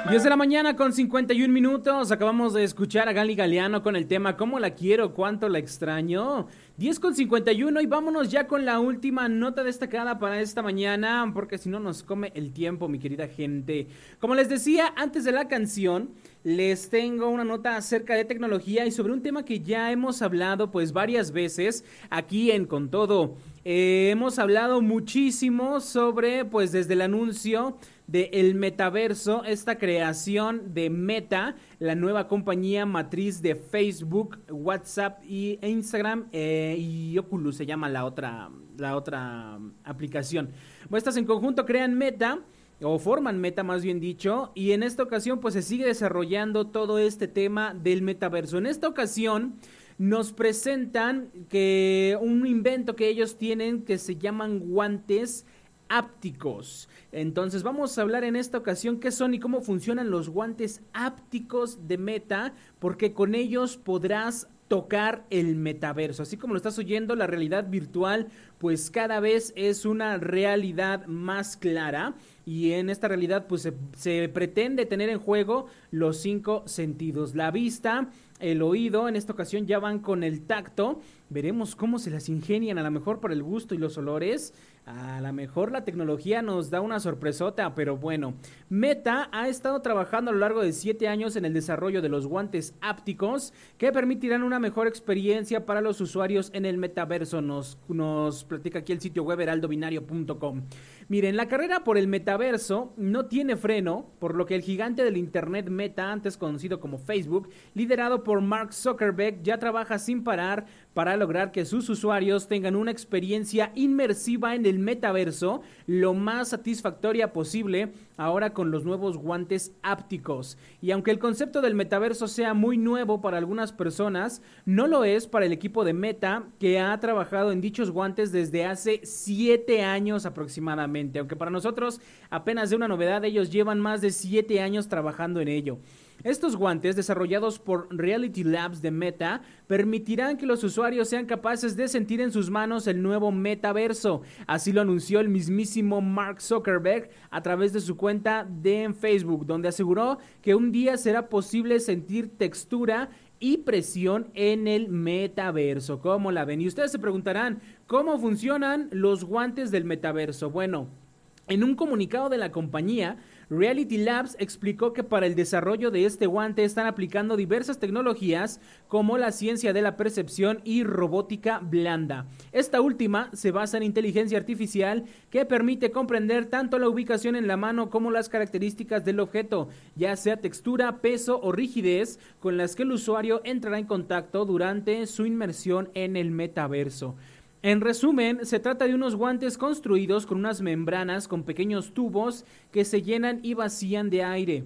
10 de la mañana con 51 minutos. Acabamos de escuchar a Gali Galeano con el tema ¿Cómo la quiero? ¿Cuánto la extraño? 10 con 51 y vámonos ya con la última nota destacada para esta mañana, porque si no nos come el tiempo, mi querida gente. Como les decía antes de la canción, les tengo una nota acerca de tecnología y sobre un tema que ya hemos hablado pues varias veces aquí en Con Todo. Eh, hemos hablado muchísimo sobre pues desde el anuncio de el metaverso, esta creación de Meta, la nueva compañía matriz de Facebook, WhatsApp y Instagram eh, y Oculus se llama la otra, la otra aplicación. Estas en conjunto crean Meta o forman Meta más bien dicho, y en esta ocasión pues se sigue desarrollando todo este tema del metaverso. En esta ocasión nos presentan que un invento que ellos tienen que se llaman guantes ápticos. Entonces vamos a hablar en esta ocasión qué son y cómo funcionan los guantes ápticos de Meta, porque con ellos podrás tocar el metaverso. Así como lo estás oyendo, la realidad virtual pues cada vez es una realidad más clara y en esta realidad pues se, se pretende tener en juego los cinco sentidos, la vista, el oído, en esta ocasión ya van con el tacto, veremos cómo se las ingenian a lo mejor por el gusto y los olores, a lo mejor la tecnología nos da una sorpresota, pero bueno, Meta ha estado trabajando a lo largo de siete años en el desarrollo de los guantes ápticos que permitirán una mejor experiencia para los usuarios en el metaverso, nos, nos platica aquí el sitio web heraldobinario.com. Miren, la carrera por el metaverso no tiene freno, por lo que el gigante del Internet Meta, antes conocido como Facebook, liderado por Mark Zuckerberg, ya trabaja sin parar para lograr que sus usuarios tengan una experiencia inmersiva en el metaverso lo más satisfactoria posible ahora con los nuevos guantes ápticos. Y aunque el concepto del metaverso sea muy nuevo para algunas personas, no lo es para el equipo de Meta que ha trabajado en dichos guantes desde hace siete años aproximadamente aunque para nosotros apenas de una novedad, ellos llevan más de siete años trabajando en ello. Estos guantes, desarrollados por Reality Labs de Meta, permitirán que los usuarios sean capaces de sentir en sus manos el nuevo metaverso. Así lo anunció el mismísimo Mark Zuckerberg a través de su cuenta de Facebook, donde aseguró que un día será posible sentir textura y presión en el metaverso. ¿Cómo la ven? Y ustedes se preguntarán, ¿cómo funcionan los guantes del metaverso? Bueno, en un comunicado de la compañía, Reality Labs explicó que para el desarrollo de este guante están aplicando diversas tecnologías como la ciencia de la percepción y robótica blanda. Esta última se basa en inteligencia artificial que permite comprender tanto la ubicación en la mano como las características del objeto, ya sea textura, peso o rigidez, con las que el usuario entrará en contacto durante su inmersión en el metaverso. En resumen, se trata de unos guantes construidos con unas membranas con pequeños tubos que se llenan y vacían de aire.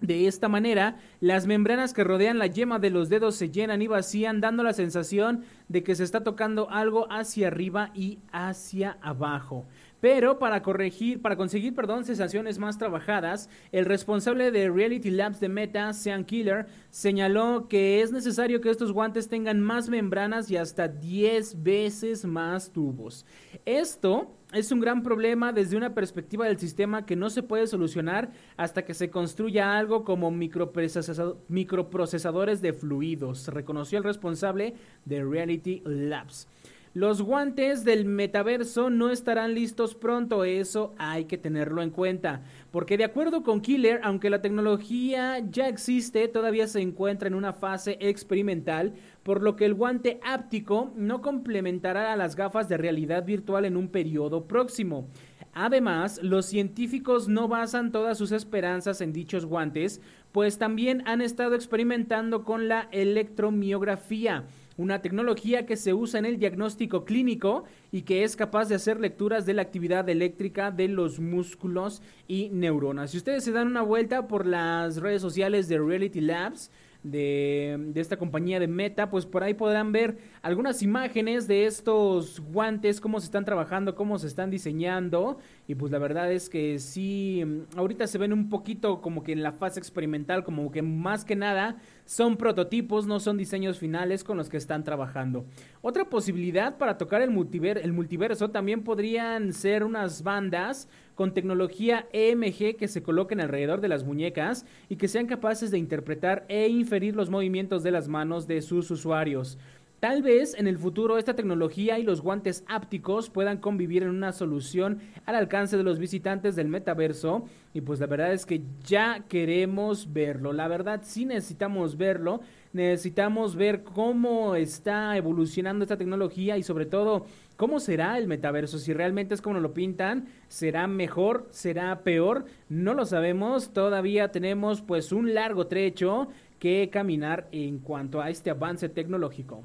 De esta manera, las membranas que rodean la yema de los dedos se llenan y vacían, dando la sensación de que se está tocando algo hacia arriba y hacia abajo. Pero para corregir, para conseguir, perdón, sensaciones más trabajadas, el responsable de Reality Labs de Meta, Sean Killer, señaló que es necesario que estos guantes tengan más membranas y hasta 10 veces más tubos. Esto es un gran problema desde una perspectiva del sistema que no se puede solucionar hasta que se construya algo como microprocesadores de fluidos, reconoció el responsable de Reality Labs. Los guantes del metaverso no estarán listos pronto, eso hay que tenerlo en cuenta, porque de acuerdo con Killer, aunque la tecnología ya existe, todavía se encuentra en una fase experimental, por lo que el guante áptico no complementará a las gafas de realidad virtual en un periodo próximo. Además, los científicos no basan todas sus esperanzas en dichos guantes, pues también han estado experimentando con la electromiografía una tecnología que se usa en el diagnóstico clínico y que es capaz de hacer lecturas de la actividad eléctrica de los músculos y neuronas. Si ustedes se dan una vuelta por las redes sociales de Reality Labs, de, esta compañía de Meta, pues por ahí podrán ver algunas imágenes de estos guantes, cómo se están trabajando, cómo se están diseñando. Y pues la verdad es que sí, ahorita se ven un poquito como que en la fase experimental, como que más que nada son prototipos, no son diseños finales con los que están trabajando. Otra posibilidad para tocar el, el multiverso también podrían ser unas bandas con tecnología EMG que se coloquen alrededor de las muñecas y que sean capaces de interpretar e inferir los movimientos de las manos de sus usuarios. Tal vez en el futuro esta tecnología y los guantes ápticos puedan convivir en una solución al alcance de los visitantes del metaverso y pues la verdad es que ya queremos verlo, la verdad sí necesitamos verlo, necesitamos ver cómo está evolucionando esta tecnología y sobre todo cómo será el metaverso, si realmente es como lo pintan, será mejor, será peor, no lo sabemos, todavía tenemos pues un largo trecho que caminar en cuanto a este avance tecnológico.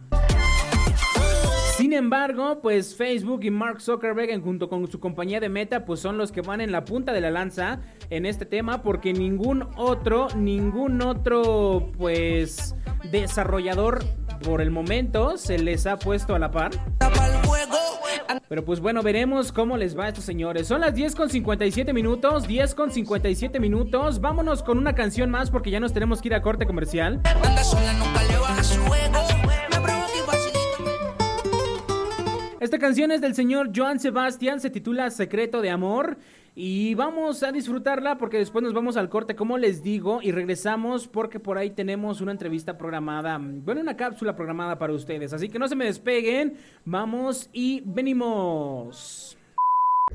Sin embargo, pues Facebook y Mark Zuckerberg junto con su compañía de Meta pues son los que van en la punta de la lanza en este tema porque ningún otro, ningún otro pues desarrollador por el momento se les ha puesto a la par. Pero pues bueno, veremos cómo les va a estos señores. Son las 10 con 57 minutos, 10 con 57 minutos. Vámonos con una canción más porque ya nos tenemos que ir a corte comercial. Esta canción es del señor Joan Sebastián, se titula Secreto de Amor y vamos a disfrutarla porque después nos vamos al corte, como les digo, y regresamos porque por ahí tenemos una entrevista programada, bueno, una cápsula programada para ustedes, así que no se me despeguen, vamos y venimos.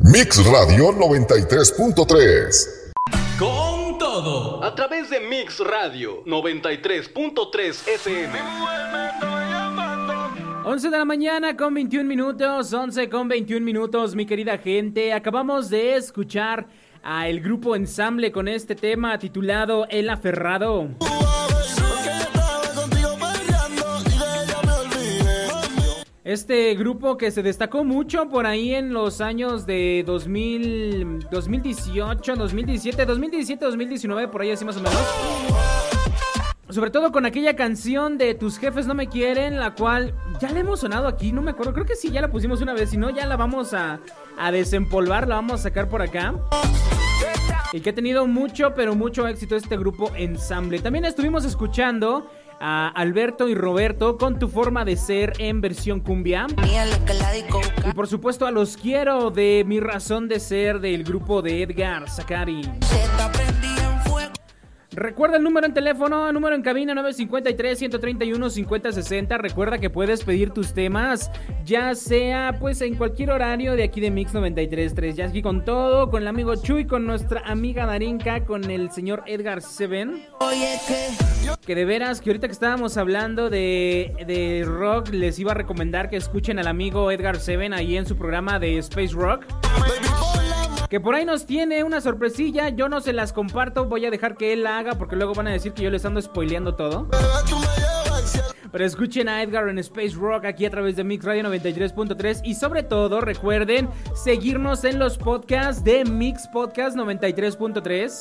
Mix Radio 93.3 Con todo, a través de Mix Radio 93.3 FM. 11 de la mañana con 21 minutos, 11 con 21 minutos, mi querida gente. Acabamos de escuchar a el grupo Ensamble con este tema titulado El Aferrado. Este grupo que se destacó mucho por ahí en los años de 2000, 2018, 2017, 2017, 2019, por ahí así más o menos. Sobre todo con aquella canción de Tus jefes no me quieren, la cual ya la hemos sonado aquí, no me acuerdo, creo que sí, ya la pusimos una vez, si no ya la vamos a, a desempolvar, la vamos a sacar por acá. Y que ha tenido mucho, pero mucho éxito este grupo ensamble. También estuvimos escuchando a Alberto y Roberto con tu forma de ser en versión cumbia. Y por supuesto a los quiero de mi razón de ser del grupo de Edgar Zakari. Recuerda el número en teléfono, número en cabina 953-131-5060. Recuerda que puedes pedir tus temas, ya sea pues en cualquier horario de aquí de Mix 93.3. Ya aquí con todo, con el amigo Chuy, con nuestra amiga Darinka, con el señor Edgar Seven. Que de veras, que ahorita que estábamos hablando de, de rock, les iba a recomendar que escuchen al amigo Edgar Seven ahí en su programa de Space Rock que por ahí nos tiene una sorpresilla. Yo no se las comparto, voy a dejar que él la haga porque luego van a decir que yo les ando spoileando todo. Pero escuchen a Edgar en Space Rock aquí a través de Mix Radio 93.3 y sobre todo recuerden seguirnos en los podcasts de Mix Podcast 93.3.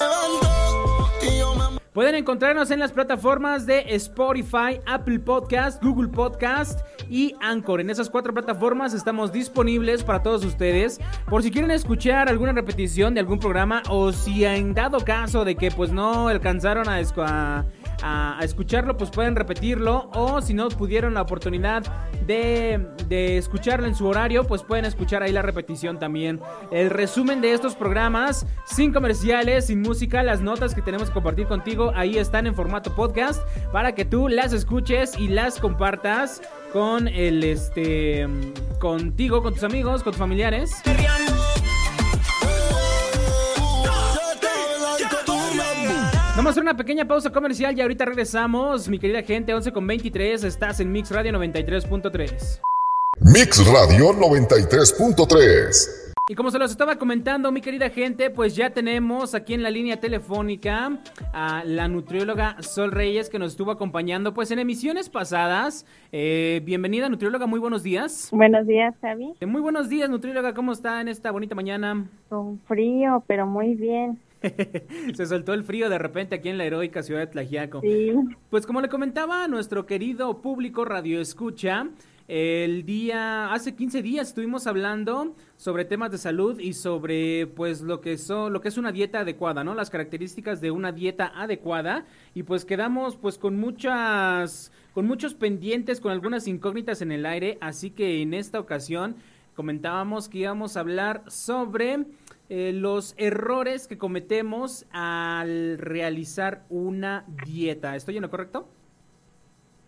Pueden encontrarnos en las plataformas de Spotify, Apple Podcast, Google Podcast y Anchor. En esas cuatro plataformas estamos disponibles para todos ustedes. Por si quieren escuchar alguna repetición de algún programa o si en dado caso de que pues no alcanzaron a, a a, escucharlo, pues pueden repetirlo. O si no pudieron la oportunidad de, de escucharlo en su horario, pues pueden escuchar ahí la repetición también. El resumen de estos programas, sin comerciales, sin música, las notas que tenemos que compartir contigo, ahí están en formato podcast para que tú las escuches y las compartas con el este contigo, con tus amigos, con tus familiares. Vamos a hacer una pequeña pausa comercial y ahorita regresamos. Mi querida gente, 11 con 23, estás en Mix Radio 93.3. Mix Radio 93.3. Y como se los estaba comentando, mi querida gente, pues ya tenemos aquí en la línea telefónica a la nutrióloga Sol Reyes que nos estuvo acompañando pues en emisiones pasadas. Eh, bienvenida, nutrióloga, muy buenos días. Buenos días, Javi. Eh, muy buenos días, nutrióloga, ¿cómo está en esta bonita mañana? Con frío, pero muy bien. <laughs> Se soltó el frío de repente aquí en la heroica ciudad de Tlajiaco. Sí. Pues como le comentaba a nuestro querido público Radio Escucha, el día, hace 15 días estuvimos hablando sobre temas de salud y sobre pues lo que son, lo que es una dieta adecuada, ¿no? Las características de una dieta adecuada y pues quedamos pues con muchas con muchos pendientes, con algunas incógnitas en el aire, así que en esta ocasión comentábamos que íbamos a hablar sobre eh, los errores que cometemos al realizar una dieta. ¿Estoy en lo correcto?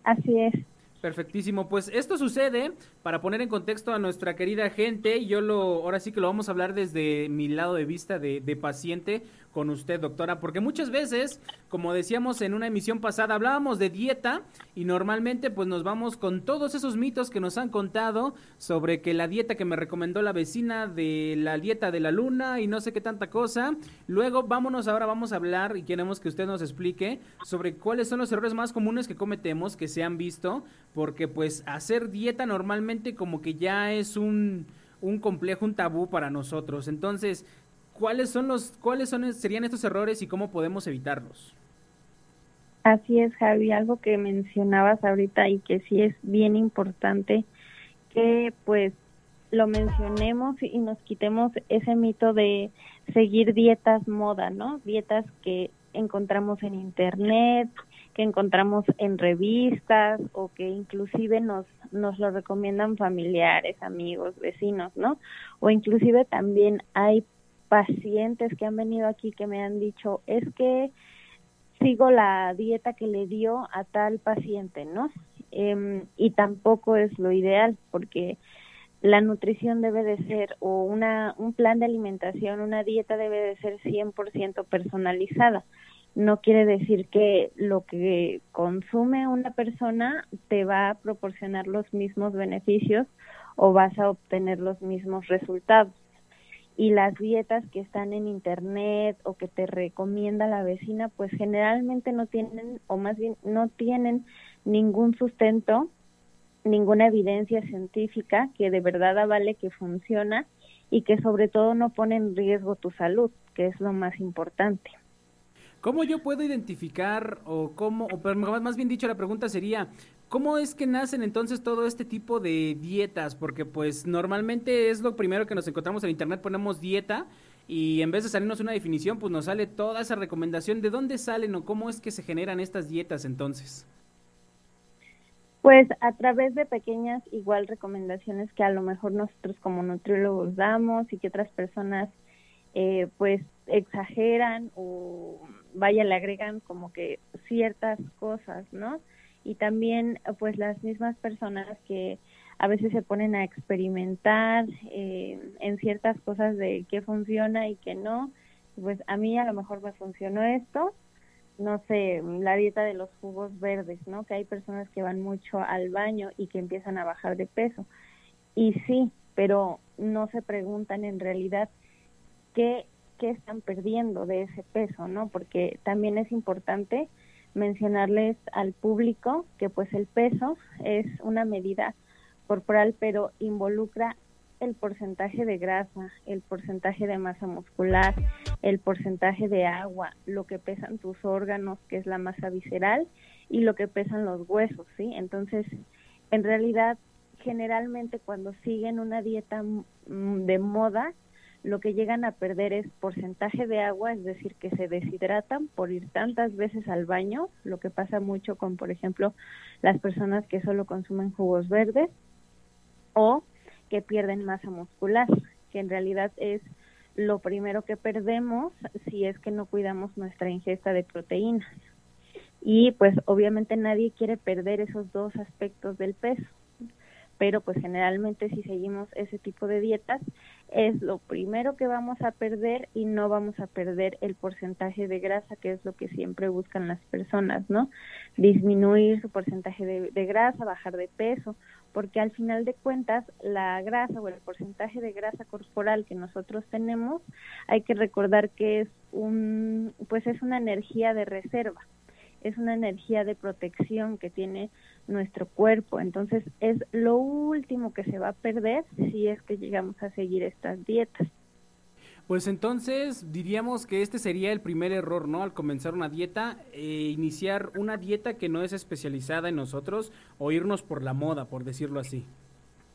Así es. Perfectísimo. Pues esto sucede, para poner en contexto a nuestra querida gente, yo lo, ahora sí que lo vamos a hablar desde mi lado de vista de, de paciente, con usted, doctora, porque muchas veces, como decíamos en una emisión pasada, hablábamos de dieta y normalmente pues nos vamos con todos esos mitos que nos han contado sobre que la dieta que me recomendó la vecina de la dieta de la luna y no sé qué tanta cosa. Luego vámonos ahora vamos a hablar y queremos que usted nos explique sobre cuáles son los errores más comunes que cometemos que se han visto, porque pues hacer dieta normalmente como que ya es un un complejo, un tabú para nosotros. Entonces, ¿cuáles son los, cuáles son, serían estos errores y cómo podemos evitarlos? Así es, Javi, algo que mencionabas ahorita y que sí es bien importante que pues lo mencionemos y nos quitemos ese mito de seguir dietas moda, ¿no? Dietas que encontramos en internet, que encontramos en revistas o que inclusive nos nos lo recomiendan familiares, amigos, vecinos, ¿no? O inclusive también hay pacientes que han venido aquí que me han dicho, es que sigo la dieta que le dio a tal paciente, ¿no? Eh, y tampoco es lo ideal porque la nutrición debe de ser o una un plan de alimentación, una dieta debe de ser 100% personalizada. No quiere decir que lo que consume una persona te va a proporcionar los mismos beneficios o vas a obtener los mismos resultados y las dietas que están en internet o que te recomienda la vecina, pues generalmente no tienen, o más bien no tienen ningún sustento, ninguna evidencia científica que de verdad avale que funciona y que sobre todo no pone en riesgo tu salud, que es lo más importante. ¿Cómo yo puedo identificar o cómo, o más bien dicho la pregunta sería, ¿Cómo es que nacen entonces todo este tipo de dietas? Porque pues normalmente es lo primero que nos encontramos en internet, ponemos dieta y en vez de salirnos una definición, pues nos sale toda esa recomendación. ¿De dónde salen o cómo es que se generan estas dietas entonces? Pues a través de pequeñas igual recomendaciones que a lo mejor nosotros como nutriólogos damos y que otras personas eh, pues exageran o vaya le agregan como que ciertas cosas, ¿no? y también pues las mismas personas que a veces se ponen a experimentar eh, en ciertas cosas de qué funciona y qué no. Pues a mí a lo mejor me funcionó esto, no sé, la dieta de los jugos verdes, ¿no? Que hay personas que van mucho al baño y que empiezan a bajar de peso. Y sí, pero no se preguntan en realidad qué, qué están perdiendo de ese peso, ¿no? Porque también es importante mencionarles al público que pues el peso es una medida corporal pero involucra el porcentaje de grasa, el porcentaje de masa muscular, el porcentaje de agua, lo que pesan tus órganos, que es la masa visceral, y lo que pesan los huesos, ¿sí? Entonces, en realidad, generalmente cuando siguen una dieta mm, de moda, lo que llegan a perder es porcentaje de agua, es decir, que se deshidratan por ir tantas veces al baño, lo que pasa mucho con, por ejemplo, las personas que solo consumen jugos verdes o que pierden masa muscular, que en realidad es lo primero que perdemos si es que no cuidamos nuestra ingesta de proteínas. Y pues obviamente nadie quiere perder esos dos aspectos del peso pero pues generalmente si seguimos ese tipo de dietas es lo primero que vamos a perder y no vamos a perder el porcentaje de grasa que es lo que siempre buscan las personas, ¿no? Disminuir su porcentaje de, grasa, bajar de peso, porque al final de cuentas la grasa o el porcentaje de grasa corporal que nosotros tenemos hay que recordar que es un pues es una energía de reserva es una energía de protección que tiene nuestro cuerpo. Entonces es lo último que se va a perder si es que llegamos a seguir estas dietas. Pues entonces diríamos que este sería el primer error, ¿no? Al comenzar una dieta, eh, iniciar una dieta que no es especializada en nosotros o irnos por la moda, por decirlo así.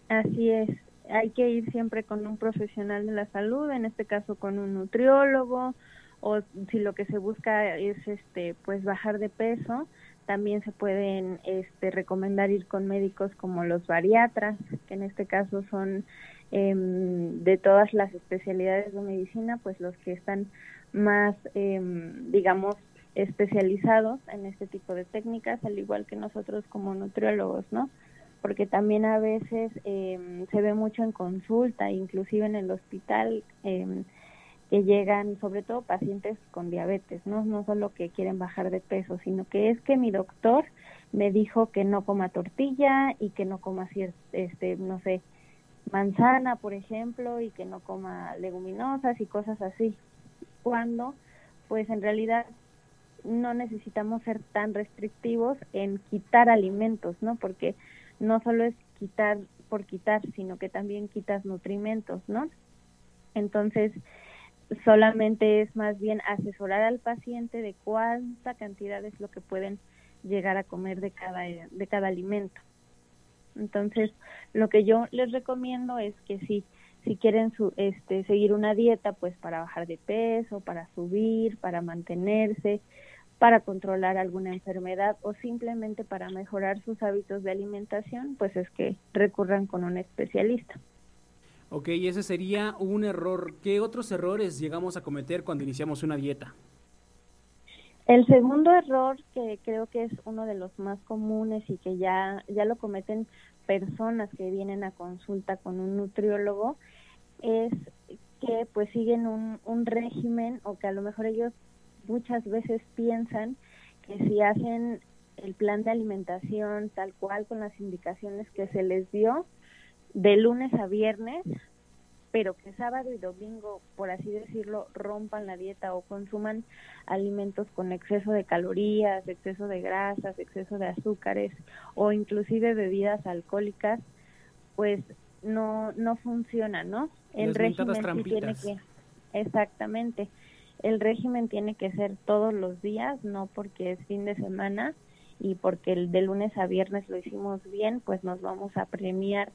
Así es, hay que ir siempre con un profesional de la salud, en este caso con un nutriólogo, o si lo que se busca es este pues bajar de peso también se pueden este, recomendar ir con médicos como los bariatras que en este caso son em, de todas las especialidades de medicina pues los que están más em, digamos especializados en este tipo de técnicas al igual que nosotros como nutriólogos no porque también a veces em, se ve mucho en consulta inclusive en el hospital que llegan, sobre todo pacientes con diabetes, ¿no? No solo que quieren bajar de peso, sino que es que mi doctor me dijo que no coma tortilla y que no coma, este, no sé, manzana, por ejemplo, y que no coma leguminosas y cosas así. Cuando, pues en realidad no necesitamos ser tan restrictivos en quitar alimentos, ¿no? Porque no solo es quitar por quitar, sino que también quitas nutrimentos, ¿no? Entonces, solamente es más bien asesorar al paciente de cuánta cantidad es lo que pueden llegar a comer de cada de cada alimento. Entonces, lo que yo les recomiendo es que si si quieren su, este seguir una dieta pues para bajar de peso, para subir, para mantenerse, para controlar alguna enfermedad o simplemente para mejorar sus hábitos de alimentación, pues es que recurran con un especialista. Ok, ese sería un error. ¿Qué otros errores llegamos a cometer cuando iniciamos una dieta? El segundo error, que creo que es uno de los más comunes y que ya, ya lo cometen personas que vienen a consulta con un nutriólogo, es que pues siguen un, un régimen o que a lo mejor ellos muchas veces piensan que si hacen el plan de alimentación tal cual con las indicaciones que se les dio, de lunes a viernes, pero que sábado y domingo, por así decirlo, rompan la dieta o consuman alimentos con exceso de calorías, exceso de grasas, exceso de azúcares o inclusive bebidas alcohólicas, pues no no funciona, ¿no? El régimen tiene que exactamente. El régimen tiene que ser todos los días, no porque es fin de semana y porque el de lunes a viernes lo hicimos bien, pues nos vamos a premiar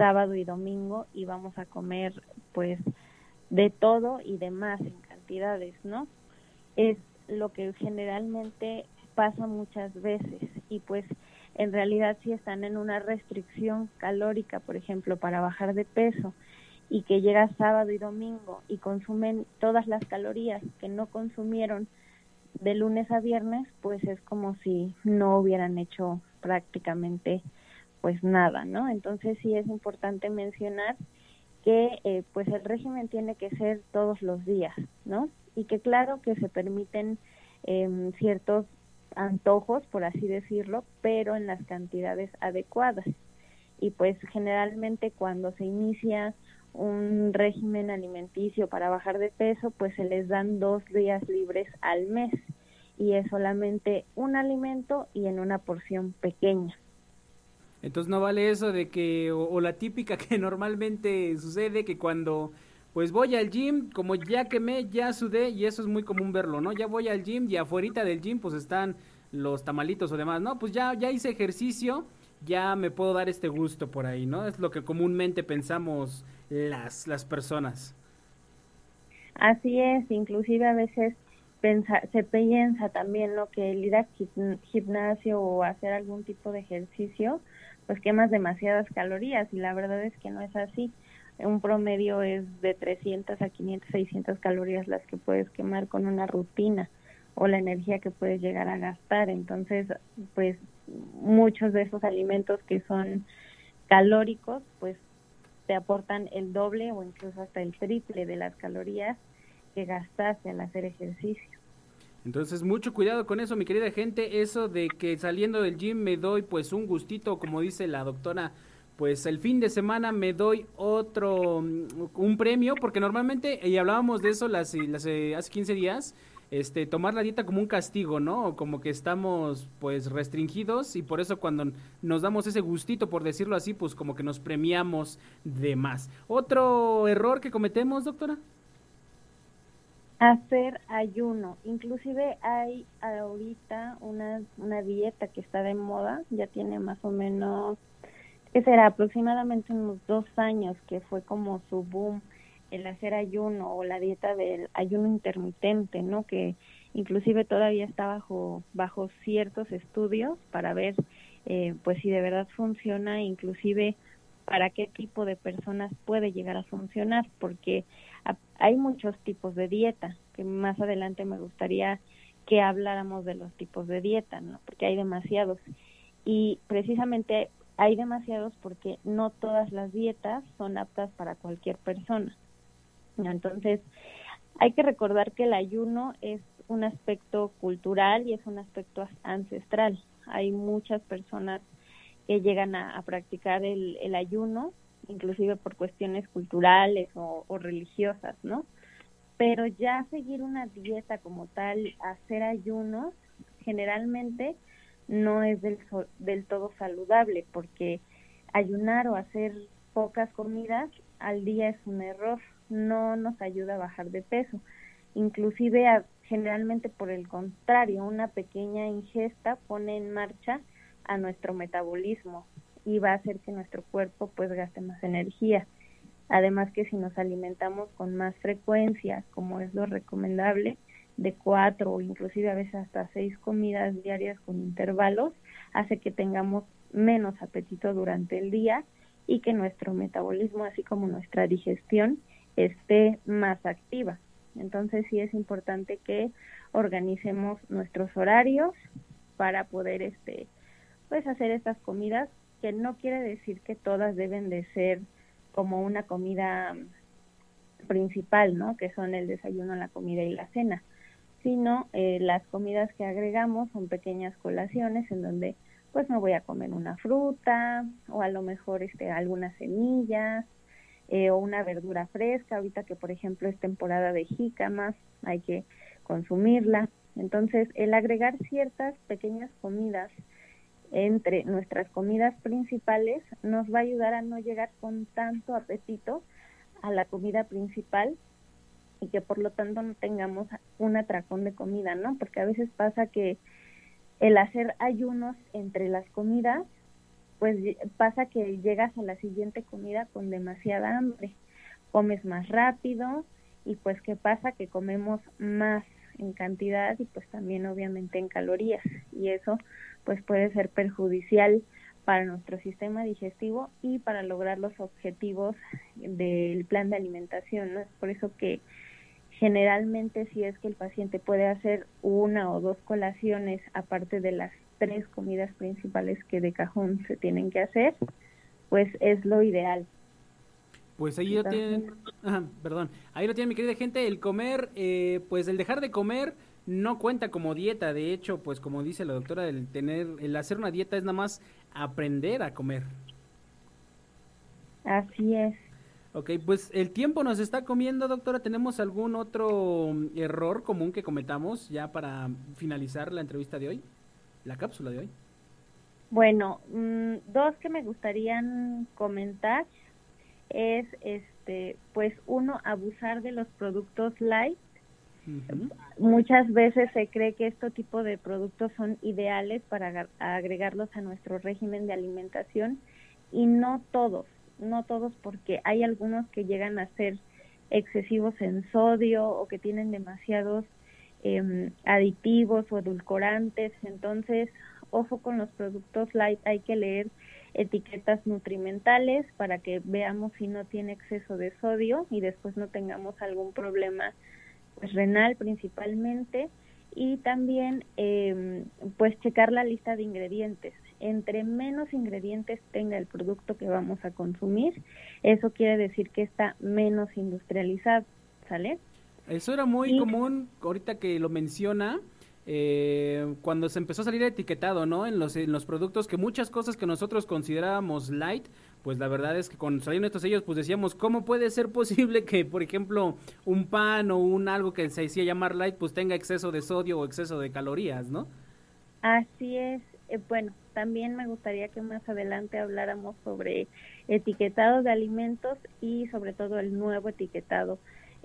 sábado y domingo y vamos a comer pues de todo y de más en cantidades, ¿no? Es lo que generalmente pasa muchas veces y pues en realidad si están en una restricción calórica, por ejemplo, para bajar de peso y que llega sábado y domingo y consumen todas las calorías que no consumieron de lunes a viernes, pues es como si no hubieran hecho prácticamente pues nada, ¿no? Entonces sí es importante mencionar que eh, pues el régimen tiene que ser todos los días, ¿no? Y que claro que se permiten eh, ciertos antojos, por así decirlo, pero en las cantidades adecuadas. Y pues generalmente cuando se inicia un régimen alimenticio para bajar de peso, pues se les dan dos días libres al mes y es solamente un alimento y en una porción pequeña. Entonces no vale eso de que, o, la típica <laughs> que normalmente sucede, que cuando pues voy al gym, como ya quemé, ya sudé, y eso es muy común verlo, ¿no? Ya voy al gym y afuera del gym pues están los tamalitos o demás, ¿no? Pues ya, ya hice ejercicio, ya me puedo dar este gusto por ahí, ¿no? Es lo que comúnmente pensamos las, las personas. Así es, inclusive a veces se piensa también lo que el ir al gimnasio o hacer algún tipo de ejercicio, pues quemas demasiadas calorías y la verdad es que no es así. Un promedio es de 300 a 500, 600 calorías las que puedes quemar con una rutina o la energía que puedes llegar a gastar. Entonces, pues muchos de esos alimentos que son calóricos, pues te aportan el doble o incluso hasta el triple de las calorías que gastaste al hacer ejercicio. Entonces, mucho cuidado con eso, mi querida gente, eso de que saliendo del gym me doy pues un gustito, como dice la doctora, pues el fin de semana me doy otro, mm, un premio, porque normalmente, y hablábamos de eso las, las, eh, hace 15 días, este, tomar la dieta como un castigo, ¿no? Como que estamos pues restringidos y por eso cuando nos damos ese gustito, por decirlo así, pues como que nos premiamos de más. ¿Otro error que cometemos, doctora? Hacer ayuno. Inclusive hay ahorita una, una dieta que está de moda, ya tiene más o menos, que será aproximadamente unos dos años que fue como su boom el hacer ayuno o la dieta del ayuno intermitente, ¿no? Que inclusive todavía está bajo, bajo ciertos estudios para ver eh, pues si de verdad funciona, inclusive para qué tipo de personas puede llegar a funcionar, porque hay muchos tipos de dieta, que más adelante me gustaría que habláramos de los tipos de dieta, ¿no? Porque hay demasiados. Y precisamente hay demasiados porque no todas las dietas son aptas para cualquier persona. Entonces, hay que recordar que el ayuno es un aspecto cultural y es un aspecto ancestral. Hay muchas personas que llegan a, practicar el, el ayuno inclusive por cuestiones culturales o, religiosas, ¿no? Pero ya seguir una dieta como tal, hacer ayunos, generalmente no es del, del todo saludable, porque ayunar o hacer pocas comidas al día es un error, no nos ayuda a bajar de peso. Inclusive generalmente por el contrario, una pequeña ingesta pone en marcha a nuestro metabolismo y va a hacer que nuestro cuerpo pues gaste más energía. Además que si nos alimentamos con más frecuencia, como es lo recomendable, de cuatro o inclusive a veces hasta seis comidas diarias con intervalos, hace que tengamos menos apetito durante el día y que nuestro metabolismo, así como nuestra digestión, esté más activa. Entonces sí es importante que organicemos nuestros horarios para poder este pues hacer estas comidas que no quiere decir que todas deben de ser como una comida principal, ¿no? Que son el desayuno, la comida y la cena, sino eh, las comidas que agregamos son pequeñas colaciones en donde pues me voy a comer una fruta o a lo mejor este algunas semillas eh, o una verdura fresca, ahorita que por ejemplo es temporada de jícamas, hay que consumirla. Entonces, el agregar ciertas pequeñas comidas entre nuestras comidas principales nos va a ayudar a no llegar con tanto apetito a la comida principal y que por lo tanto no tengamos un atracón de comida, ¿no? Porque a veces pasa que el hacer ayunos entre las comidas, pues pasa que llegas a la siguiente comida con demasiada hambre, comes más rápido y pues qué pasa que comemos más en cantidad y pues también obviamente en calorías y eso pues puede ser perjudicial para nuestro sistema digestivo y para lograr los objetivos del plan de alimentación, ¿no? Es por eso que generalmente si es que el paciente puede hacer una o dos colaciones aparte de las tres comidas principales que de cajón se tienen que hacer, pues es lo ideal. Pues ahí lo tienen, perdón, ahí lo tienen mi querida gente, el comer, eh, pues el dejar de comer no cuenta como dieta, de hecho, pues como dice la doctora, el tener, el hacer una dieta es nada más aprender a comer. Así es. Ok, pues el tiempo nos está comiendo, doctora. ¿Tenemos algún otro error común que cometamos ya para finalizar la entrevista de hoy? La cápsula de hoy. Bueno, mm, dos que me gustarían comentar es, este, pues uno, abusar de los productos light. Muchas veces se cree que este tipo de productos son ideales para agregarlos a nuestro régimen de alimentación y no todos, no todos porque hay algunos que llegan a ser excesivos en sodio o que tienen demasiados eh, aditivos o edulcorantes. Entonces, ojo con los productos light, hay que leer etiquetas nutrimentales para que veamos si no tiene exceso de sodio y después no tengamos algún problema pues renal principalmente. Y también eh, pues checar la lista de ingredientes. Entre menos ingredientes tenga el producto que vamos a consumir eso quiere decir que está menos industrializado sale eso era muy común ahorita que lo menciona eh, cuando se empezó a salir etiquetado, ¿no? En los, productos que muchas cosas que nosotros considerábamos light, pues la verdad es que cuando salieron estos sellos, pues decíamos, ¿cómo puede ser posible que, por ejemplo, un pan o un algo que se decía llamar light, pues tenga exceso de sodio o exceso de calorías, ¿no? Así es. Eh, bueno, también me gustaría que más adelante habláramos sobre etiquetado de alimentos y sobre todo el nuevo etiquetado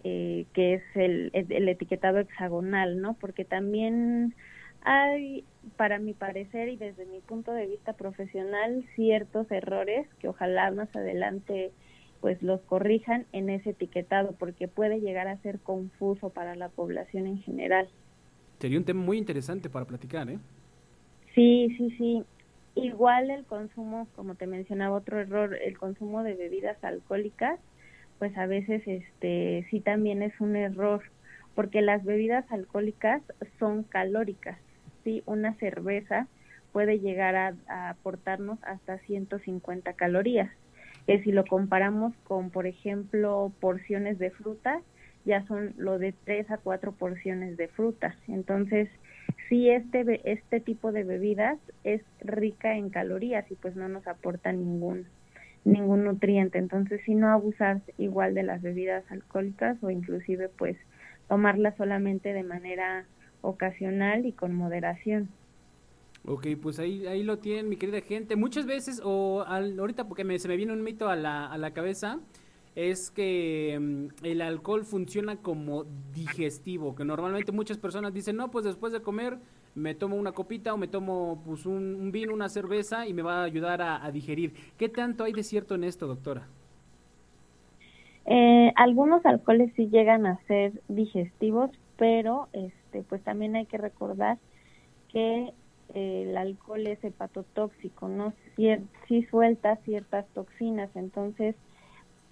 eh, que es el, el, etiquetado hexagonal, ¿no? Porque también hay, para mi parecer y desde mi punto de vista profesional, ciertos errores que ojalá más adelante pues los corrijan en ese etiquetado, porque puede llegar a ser confuso para la población en general. Sería un tema muy interesante para platicar, ¿eh? Sí, sí, sí. Igual el consumo, como te mencionaba, otro error, el consumo de bebidas alcohólicas pues a veces este sí también es un error porque las bebidas alcohólicas son calóricas, sí, una cerveza puede llegar a, aportarnos hasta 150 calorías. Que si lo comparamos con, por ejemplo, porciones de fruta, ya son lo de 3 a 4 porciones de fruta. Entonces, sí, este, este tipo de bebidas es rica en calorías y pues no nos aporta ningún ningún nutriente. Entonces, si no abusar igual de las bebidas alcohólicas o inclusive pues tomarlas solamente de manera ocasional y con moderación. Ok, pues ahí, ahí lo tienen, mi querida gente. Muchas veces, o ahorita porque me, se me viene un mito a la, a la cabeza, es que mm, el alcohol funciona como digestivo, que normalmente muchas personas dicen, no, pues después de comer me tomo una copita o me tomo pues, un, vino, una cerveza y me va a ayudar a, digerir. ¿Qué tanto hay de cierto en esto, doctora? Eh, algunos alcoholes sí llegan a ser digestivos, pero este, pues también hay que recordar que el alcohol es hepatotóxico, ¿no? sí suelta ciertas toxinas, entonces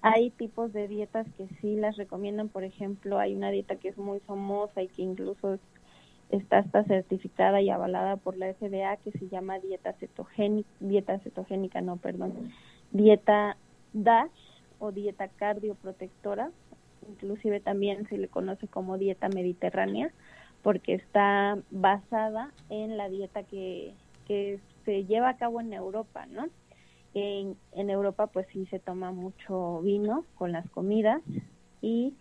hay tipos de dietas que sí las recomiendan, por ejemplo, hay una dieta que es muy famosa y que incluso está hasta certificada y avalada por la FDA que se llama dieta cetogénica, dieta cetogénica, no, perdón, dieta DASH o dieta cardioprotectora, inclusive también se le conoce como dieta mediterránea porque está basada en la dieta que, que se lleva a cabo en Europa, ¿no? En, en Europa pues sí se toma mucho vino con las comidas y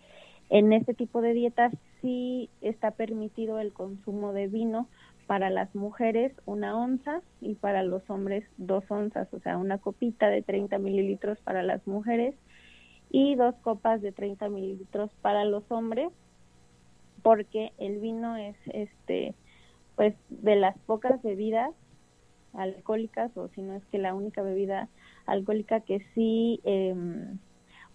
en este tipo de dietas sí está permitido el consumo de vino para las mujeres una onza y para los hombres dos onzas, o sea, una copita de 30 mililitros para las mujeres y dos copas de 30 mililitros para los hombres, porque el vino es, este, pues, de las pocas bebidas alcohólicas, o si no es que la única bebida alcohólica que sí, em,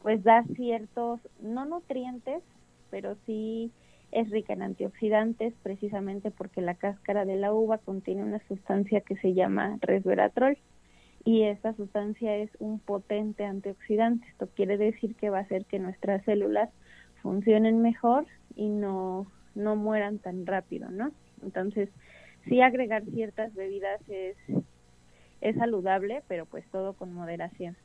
pues, da ciertos, no nutrientes, pero sí es rica en antioxidantes precisamente porque la cáscara de la uva contiene una sustancia que se llama resveratrol y esta sustancia es un potente antioxidante. Esto quiere decir que va a hacer que nuestras células funcionen mejor y no, no mueran tan rápido, ¿no? Entonces, sí agregar ciertas bebidas es, es saludable, pero pues todo con moderación.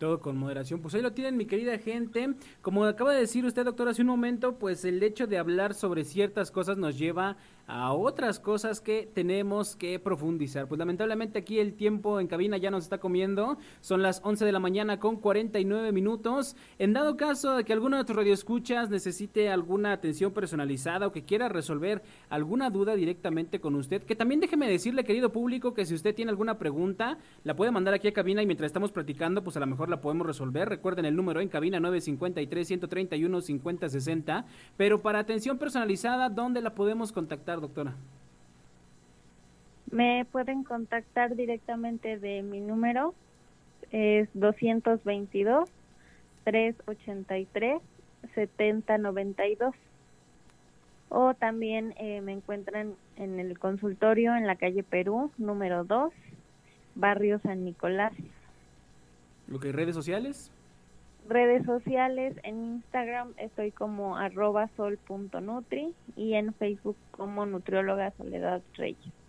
Todo con moderación. Pues ahí lo tienen, mi querida gente. Como acaba de decir usted, doctor, hace un momento, pues el hecho de hablar sobre ciertas cosas nos lleva otras cosas que tenemos que profundizar. Pues lamentablemente aquí el tiempo en cabina ya nos está comiendo. Son las 11 de la mañana con 49 minutos. En dado caso de que alguno de tus radioescuchas necesite alguna atención personalizada o que quiera resolver alguna duda directamente con usted, que también déjeme decirle, querido público, que si usted tiene alguna pregunta, la puede mandar aquí a cabina y mientras estamos platicando, pues a lo mejor la podemos resolver. Recuerden el número en cabina 953 131 5060. Pero para atención personalizada, ¿dónde la podemos contactar? Doctora? Me pueden contactar directamente de mi número, es 222 383 7092 o también eh, me encuentran en el consultorio en la calle Perú, número 2, barrio San Nicolás. ¿Lo que redes sociales? Redes sociales, en Instagram estoy como arroba sol.nutri y en Facebook como nutrióloga Soledad Reyes.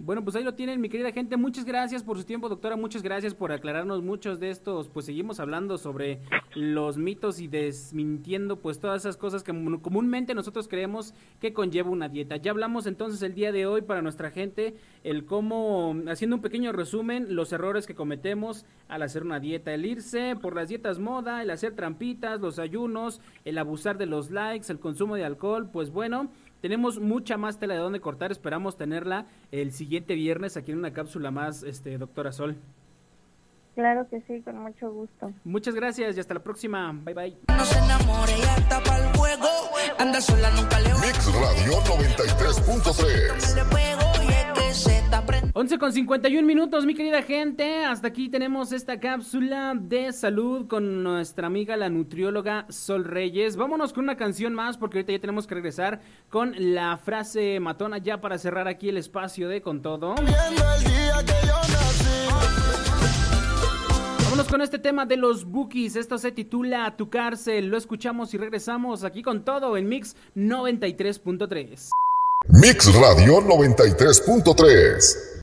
Bueno, pues ahí lo tienen, mi querida gente. Muchas gracias por su tiempo, doctora. Muchas gracias por aclararnos muchos de estos. Pues seguimos hablando sobre los mitos y desmintiendo pues todas esas cosas que comúnmente nosotros creemos que conlleva una dieta. Ya hablamos entonces el día de hoy para nuestra gente el cómo, haciendo un pequeño resumen, los errores que cometemos al hacer una dieta. El irse por las dietas moda, el hacer trampitas, los ayunos, el abusar de los likes, el consumo de alcohol. Pues bueno tenemos mucha más tela de donde cortar, esperamos tenerla el siguiente viernes aquí en una cápsula más, este, doctora Sol. Claro que sí, con mucho gusto. Muchas gracias y hasta la próxima. Bye bye. Mix Radio 93.3 11 con 51 minutos, mi querida gente. Hasta aquí tenemos esta cápsula de salud con nuestra amiga la nutrióloga Sol Reyes. Vámonos con una canción más porque ahorita ya tenemos que regresar con la frase matona ya para cerrar aquí el espacio de Con Todo. Vámonos con este tema de los bookies. Esto se titula Tu cárcel. Lo escuchamos y regresamos aquí con todo en Mix 93.3. Mix Radio 93.3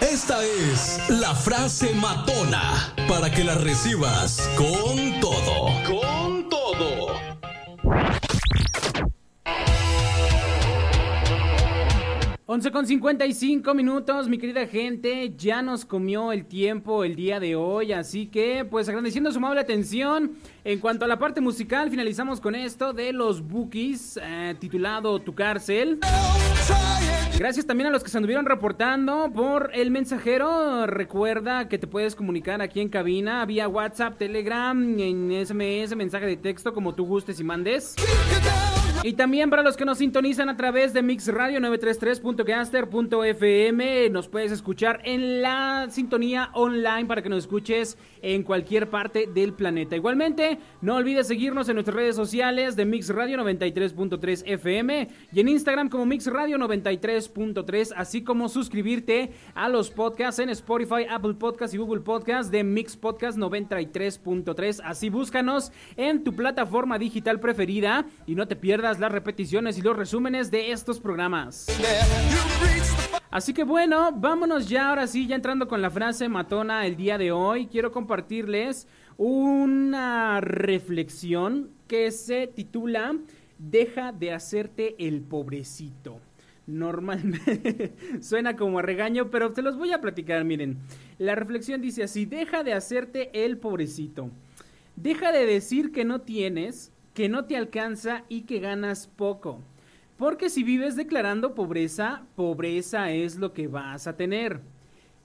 esta es la frase matona para que la recibas con todo. Con todo. Once con 55 minutos, mi querida gente, ya nos comió el tiempo el día de hoy, así que pues agradeciendo su amable atención. En cuanto a la parte musical, finalizamos con esto de los Bookies, eh, titulado Tu cárcel. Gracias también a los que se anduvieron reportando por el mensajero. Recuerda que te puedes comunicar aquí en cabina vía WhatsApp, Telegram, en SMS, mensaje de texto, como tú gustes y mandes. Y también para los que nos sintonizan a través de Mix Radio 933.caster.fm, nos puedes escuchar en la sintonía online para que nos escuches en cualquier parte del planeta. Igualmente, no olvides seguirnos en nuestras redes sociales de Mix Radio 93.3 FM y en Instagram como Mix Radio 93.3, así como suscribirte a los podcasts en Spotify, Apple Podcasts y Google Podcasts de Mix Podcast 93.3. Así búscanos en tu plataforma digital preferida y no te pierdas las repeticiones y los resúmenes de estos programas. Así que bueno, vámonos ya ahora sí, ya entrando con la frase matona el día de hoy, quiero compartirles una reflexión que se titula Deja de hacerte el pobrecito. Normalmente <laughs> suena como a regaño, pero te los voy a platicar, miren. La reflexión dice así, deja de hacerte el pobrecito. Deja de decir que no tienes que no te alcanza y que ganas poco. Porque si vives declarando pobreza, pobreza es lo que vas a tener.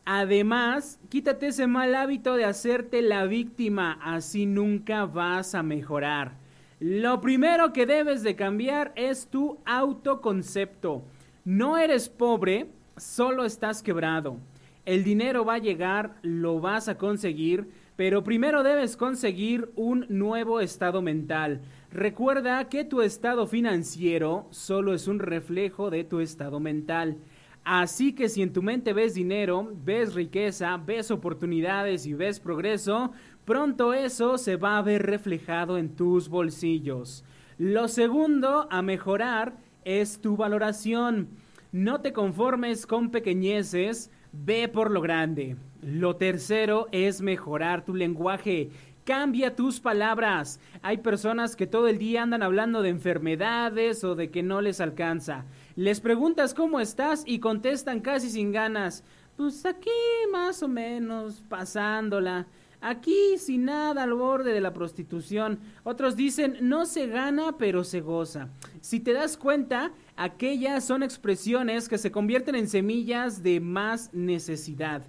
Además, quítate ese mal hábito de hacerte la víctima, así nunca vas a mejorar. Lo primero que debes de cambiar es tu autoconcepto. No eres pobre, solo estás quebrado. El dinero va a llegar, lo vas a conseguir, pero primero debes conseguir un nuevo estado mental. Recuerda que tu estado financiero solo es un reflejo de tu estado mental. Así que si en tu mente ves dinero, ves riqueza, ves oportunidades y ves progreso, pronto eso se va a ver reflejado en tus bolsillos. Lo segundo a mejorar es tu valoración. No te conformes con pequeñeces, ve por lo grande. Lo tercero es mejorar tu lenguaje. Cambia tus palabras. Hay personas que todo el día andan hablando de enfermedades o de que no les alcanza. Les preguntas cómo estás y contestan casi sin ganas. Pues aquí más o menos, pasándola. Aquí sin nada al borde de la prostitución. Otros dicen, no se gana, pero se goza. Si te das cuenta, aquellas son expresiones que se convierten en semillas de más necesidad.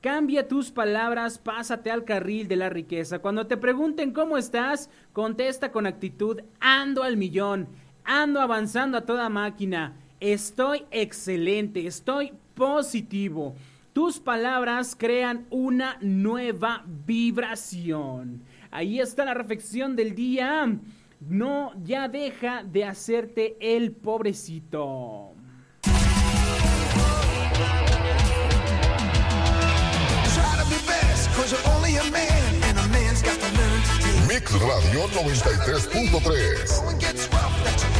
Cambia tus palabras, pásate al carril de la riqueza. Cuando te pregunten cómo estás, contesta con actitud, ando al millón, ando avanzando a toda máquina, estoy excelente, estoy positivo. Tus palabras crean una nueva vibración. Ahí está la reflexión del día. No, ya deja de hacerte el pobrecito. Mix Radio 93.3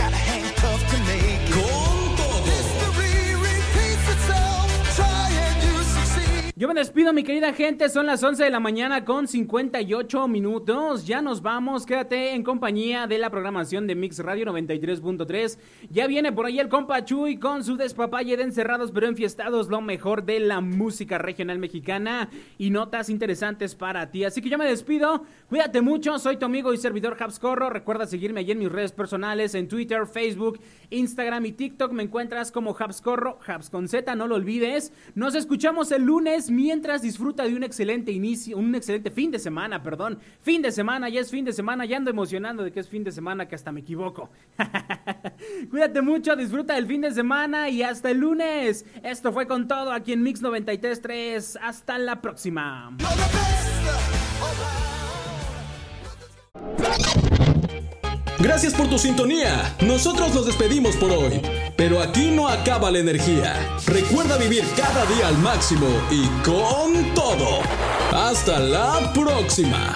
Yo me despido, mi querida gente. Son las 11 de la mañana con 58 minutos. Ya nos vamos. Quédate en compañía de la programación de Mix Radio 93.3. Ya viene por ahí el compa Chuy con su despapalle de encerrados pero enfiestados. Lo mejor de la música regional mexicana y notas interesantes para ti. Así que yo me despido. Cuídate mucho. Soy tu amigo y servidor Corro. Recuerda seguirme allí en mis redes personales en Twitter, Facebook, Instagram y TikTok. Me encuentras como Corro, Habs con Z. No lo olvides. Nos escuchamos el lunes mientras disfruta de un excelente inicio, un excelente fin de semana, perdón. Fin de semana, ya es fin de semana, ya ando emocionando de que es fin de semana, que hasta me equivoco. <laughs> Cuídate mucho, disfruta del fin de semana y hasta el lunes. Esto fue con todo aquí en Mix 93.3. Hasta la próxima. Gracias por tu sintonía. Nosotros nos despedimos por hoy. Pero aquí no acaba la energía. Recuerda vivir cada día al máximo y con todo. Hasta la próxima.